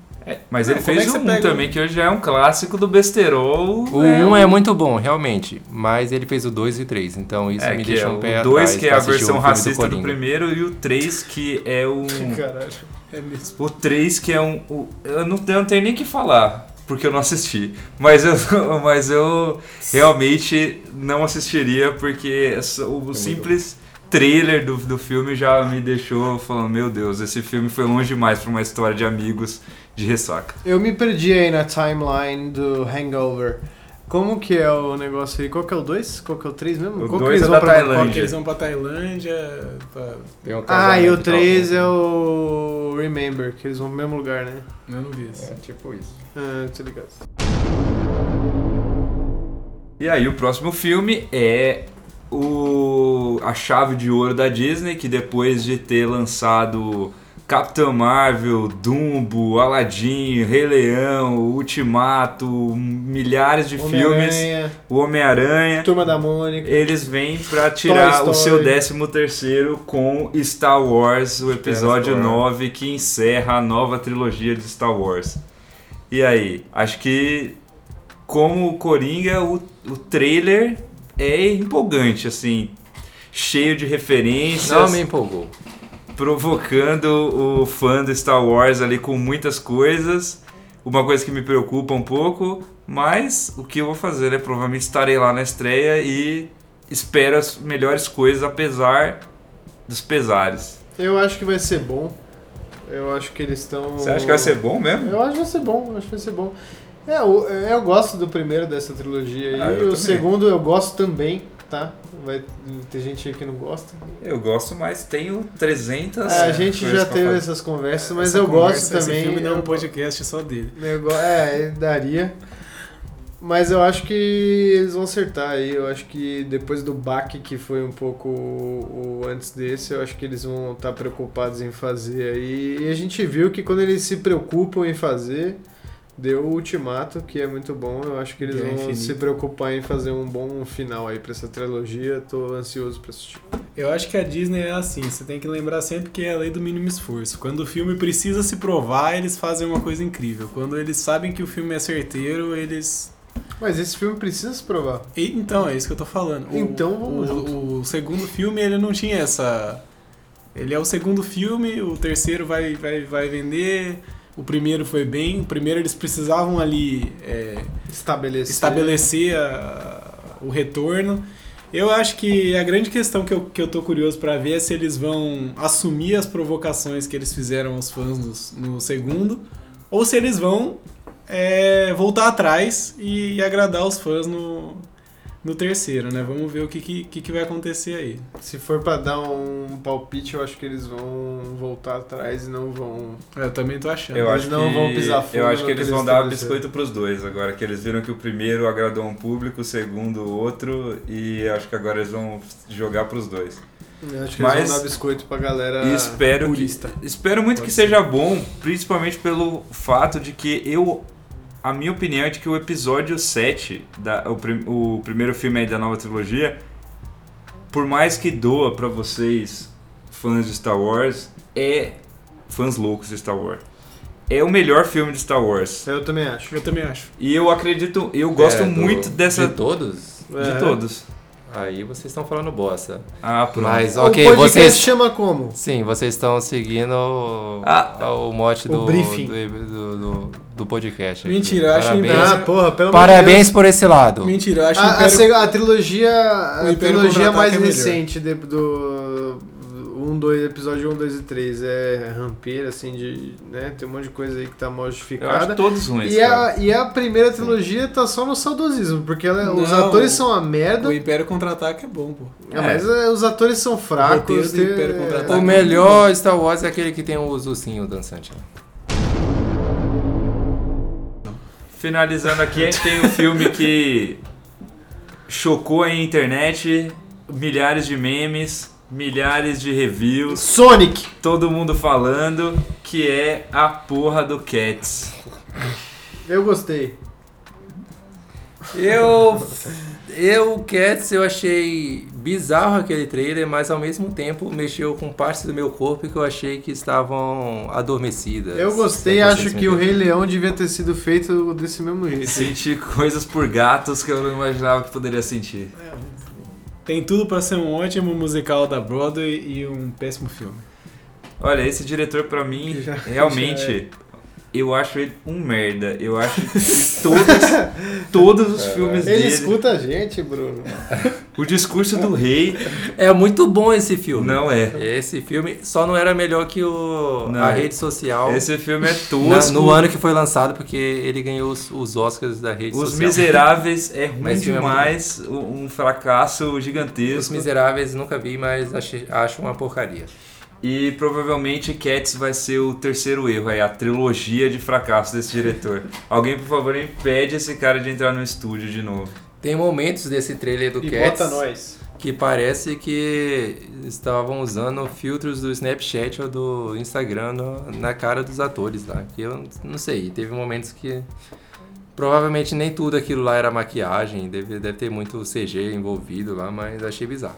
Mas Não, ele fez é o um pega também, um- que hoje já é um clássico do besterol. O 1 é muito bom, realmente, mas ele fez o 2 e 3, então isso É, me deixa é um pé o 2 atrás que é a versão o racista do, Coringa. primeiro e o 3 que é um Caralho. É mesmo. o 3 que é um o- eu não, eu não tenho nem o que falar porque eu não assisti, mas eu mas eu realmente não assistiria porque o simples trailer do, do filme já me deixou falando, meu Deus, esse filme foi longe demais para uma história de amigos de ressaca. Eu me perdi aí na timeline do Hangover. Como que é o negócio aí? Qual que é o 2? Qual que é o 3 mesmo? O Qual que dois eles é vão da pra Tailândia. Porque eles vão pra Tailândia. Pra... Tem um Ah, e o casamento 3 tal. é o Remember, que eles vão pro mesmo lugar, né? Eu não vi isso. É, tipo isso. Ah, tô ligado. E aí o próximo filme é o a chave de ouro da Disney, que depois de ter lançado Capitão Marvel, Dumbo, Aladdin, Rei Leão, Ultimato, milhares de filmes, Homem-Aranha, o Homem-Aranha, Turma da Mônica. eles vêm pra tirar o seu Story. 13 terceiro com Star Wars, o episódio Wars. 9 que encerra a nova trilogia de Star Wars. E aí, acho que como o Coringa, o, o trailer é empolgante, assim, cheio de referências, Não me empolgou. Provocando o fã do Star Wars ali com muitas coisas. Uma coisa que me preocupa um pouco, mas o que eu vou fazer, né? Provavelmente estarei lá na estreia e espero as melhores coisas, apesar dos pesares. Eu acho que vai ser bom. Eu acho que eles estão. Você acha que vai ser bom mesmo? Eu acho que vai ser bom, eu acho que vai ser bom. É, eu, eu gosto do primeiro dessa trilogia. Ah, eu o também. segundo eu gosto também, tá? Vai ter gente aí que não gosta. Eu gosto, mas tenho 300. É, a gente já teve falar. essas conversas, mas Essa eu conversa, gosto também. Esse filme dá um eu- podcast só dele. eu É, daria. Mas eu acho que eles vão acertar aí. Eu acho que depois do baque que foi um pouco o, o antes desse, eu acho que eles vão estar preocupados em fazer aí. E a gente viu que quando eles se preocupam em fazer, deu o ultimato, que é muito bom. Eu acho que eles vão se preocupar em fazer um bom final aí pra essa trilogia. Tô ansioso pra assistir. Eu acho que a Disney é assim, você tem que lembrar sempre que é a lei do mínimo esforço. Quando o filme precisa se provar, eles fazem uma coisa incrível. Quando eles sabem que o filme é certeiro, eles. Mas esse filme precisa se provar. E- então, é isso que eu tô falando. O- Então, vamos o, o segundo filme, ele não tinha essa. Ele é o segundo filme, o terceiro vai, vai, vai vender. O primeiro foi bem. O primeiro eles precisavam ali é, Estabelecer. estabelecer a- o retorno. Eu acho que a grande questão que eu, que eu tô curioso pra ver é se eles vão assumir as provocações que eles fizeram aos fãs no, no segundo, ou se eles vão é, voltar atrás e, agradar os fãs no, no terceiro, né? Vamos ver o que, que, que que vai acontecer aí. Se for pra dar um palpite, eu acho que eles vão voltar atrás e não vão. Eu também tô achando. Eu Eles acho não que, vão pisar fundo Eu acho que que eles eles vão dar biscoito pros dois agora, que eles viram que o primeiro agradou um público, o segundo outro, e acho que agora eles vão jogar pros dois. Eu acho que Mas- eles vão dar biscoito pra galera. Espero que, purista. espero muito Pode que ser. seja bom, principalmente pelo fato de que eu. A minha opinião é de que o episódio 7, da, o, prim- o primeiro filme aí da nova trilogia, por mais que doa pra vocês, fãs de Star Wars, é. fãs loucos de Star Wars. É o melhor filme de Star Wars. Eu também acho. Eu também acho. E eu acredito, eu gosto É, do- muito dessa. De todos? De É. todos. Aí vocês estão falando bosta. Ah, pronto. Mas, O ok, podcast vocês. chama como? Sim, vocês estão seguindo o- Ah, o mote o do, briefing. do, do, do- do podcast. aqui. Mentira, eu acho Parabéns, Ah, porra, pelo Parabéns por esse lado. Mentira, eu acho A, que a, o Império- seg- a trilogia, O a trilogia mais é recente de- do 1, 2, episódio 1, 2 e 3 é rampeira, assim, de. né? Tem um monte de coisa aí que tá mal eu acho justificada. todos ruins. E a, e a primeira trilogia tá só no saudosismo, porque ela- os Não, atores são uma merda, o Império Contra-Ataque é bom, pô. é, mas é, os atores são fracos. do tem- Império Contra-Ataque. O melhor Star Wars é aquele que tem os ursinhos dançantes. né? Finalizando aqui, a gente tem um filme que chocou a internet, milhares de memes, milhares de reviews, Sonic! todo mundo falando, que é a porra do Cats. Eu gostei. Eu. Eu, Cats, eu achei bizarro aquele trailer, mas ao mesmo tempo mexeu com partes do meu corpo que eu achei que estavam adormecidas. Eu gostei, acho que o Rei Leão devia ter sido feito desse mesmo jeito. Senti coisas por gatos que eu não imaginava que poderia sentir. Tem tudo pra ser um ótimo musical da Broadway e um péssimo filme. Olha, esse diretor pra mim, Já- realmente, eu acho ele um merda. Eu acho que todos, todos os filmes Ele dele, escuta a gente, Bruno. o discurso do rei, É muito bom esse filme. não é. Esse filme só não era melhor que o Não, a é- rede social Esse filme é tosco. no ano que foi lançado, porque ele ganhou os, os Oscars da rede Os social. Miseráveis é ruim é muito demais, um um fracasso Os gigantesco. Miseráveis nunca vi, mas achei- acho uma porcaria. E provavelmente Cats vai ser o terceiro erro, aí, a trilogia de fracasso desse diretor. Alguém, por favor, impede esse cara de entrar no estúdio de novo. Tem momentos desse trailer do E Cats bota nós. que parece que estavam usando filtros do Snapchat ou do Instagram no- na cara dos atores lá. Que eu não sei, teve momentos que provavelmente nem tudo aquilo lá era maquiagem, deve, deve ter muito CG envolvido lá, mas achei bizarro.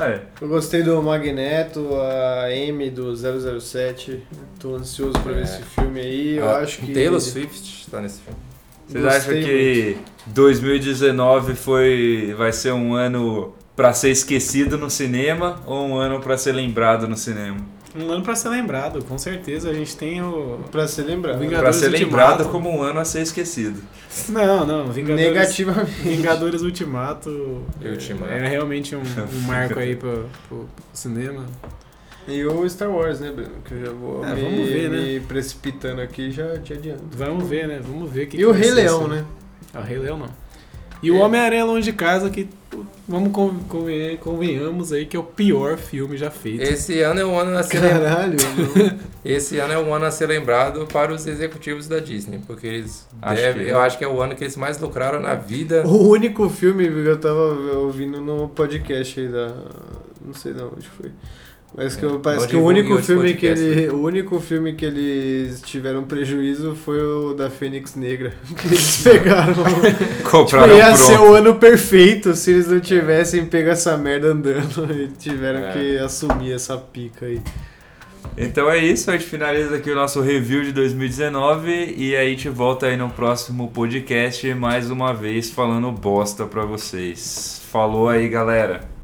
Ah, é. Eu gostei do Magneto, a Amy do 007. Tô ansioso pra ver É. esse filme aí. Eu Ah, acho que. Taylor Swift tá nesse filme. Vocês acham que 2019 foi, vai ser um ano pra ser esquecido no cinema ou um ano pra ser lembrado no cinema? Um ano pra ser lembrado, com certeza. A gente tem o. Pra ser lembrado. Vingadores Pra ser Ultimato. lembrado como um ano a ser esquecido. Não, não, Vingadores. Negativamente. Vingadores Ultimato. Ultimato. É realmente um, um marco aí pro, pro cinema. E o Star Wars, né, Bruno? Que eu já vou É, me, vamos ver, né? me precipitando aqui já te adianto. Vamos ver, né? Vamos ver o que E que o Rei Leão, esse- né? Ah, o Rei Leão não. E o É. Homem-Aranha Longe de Casa, que vamos con- conven- convenhamos aí que é o pior filme já feito. Esse ano é um ano a ser lembrado. Caralho. Esse ano é um ano a ser lembrado para os executivos da Disney, porque eles Acho devem, que- eu acho que é o ano que eles mais lucraram na vida. O único filme que eu tava ouvindo no podcast aí da. Não sei de onde foi. Mas que eu, parece que o único filme que ele. O único filme que eles tiveram prejuízo foi o da Fênix Negra. Que eles pegaram. tipo, Compraram ia ser pronto. o ano perfeito se eles não tivessem pego essa merda andando e tiveram É. que assumir essa pica aí. Então é isso, a gente finaliza aqui o nosso review de 2019 e aí a gente volta aí no próximo podcast mais uma vez falando bosta pra vocês. Falou aí, galera.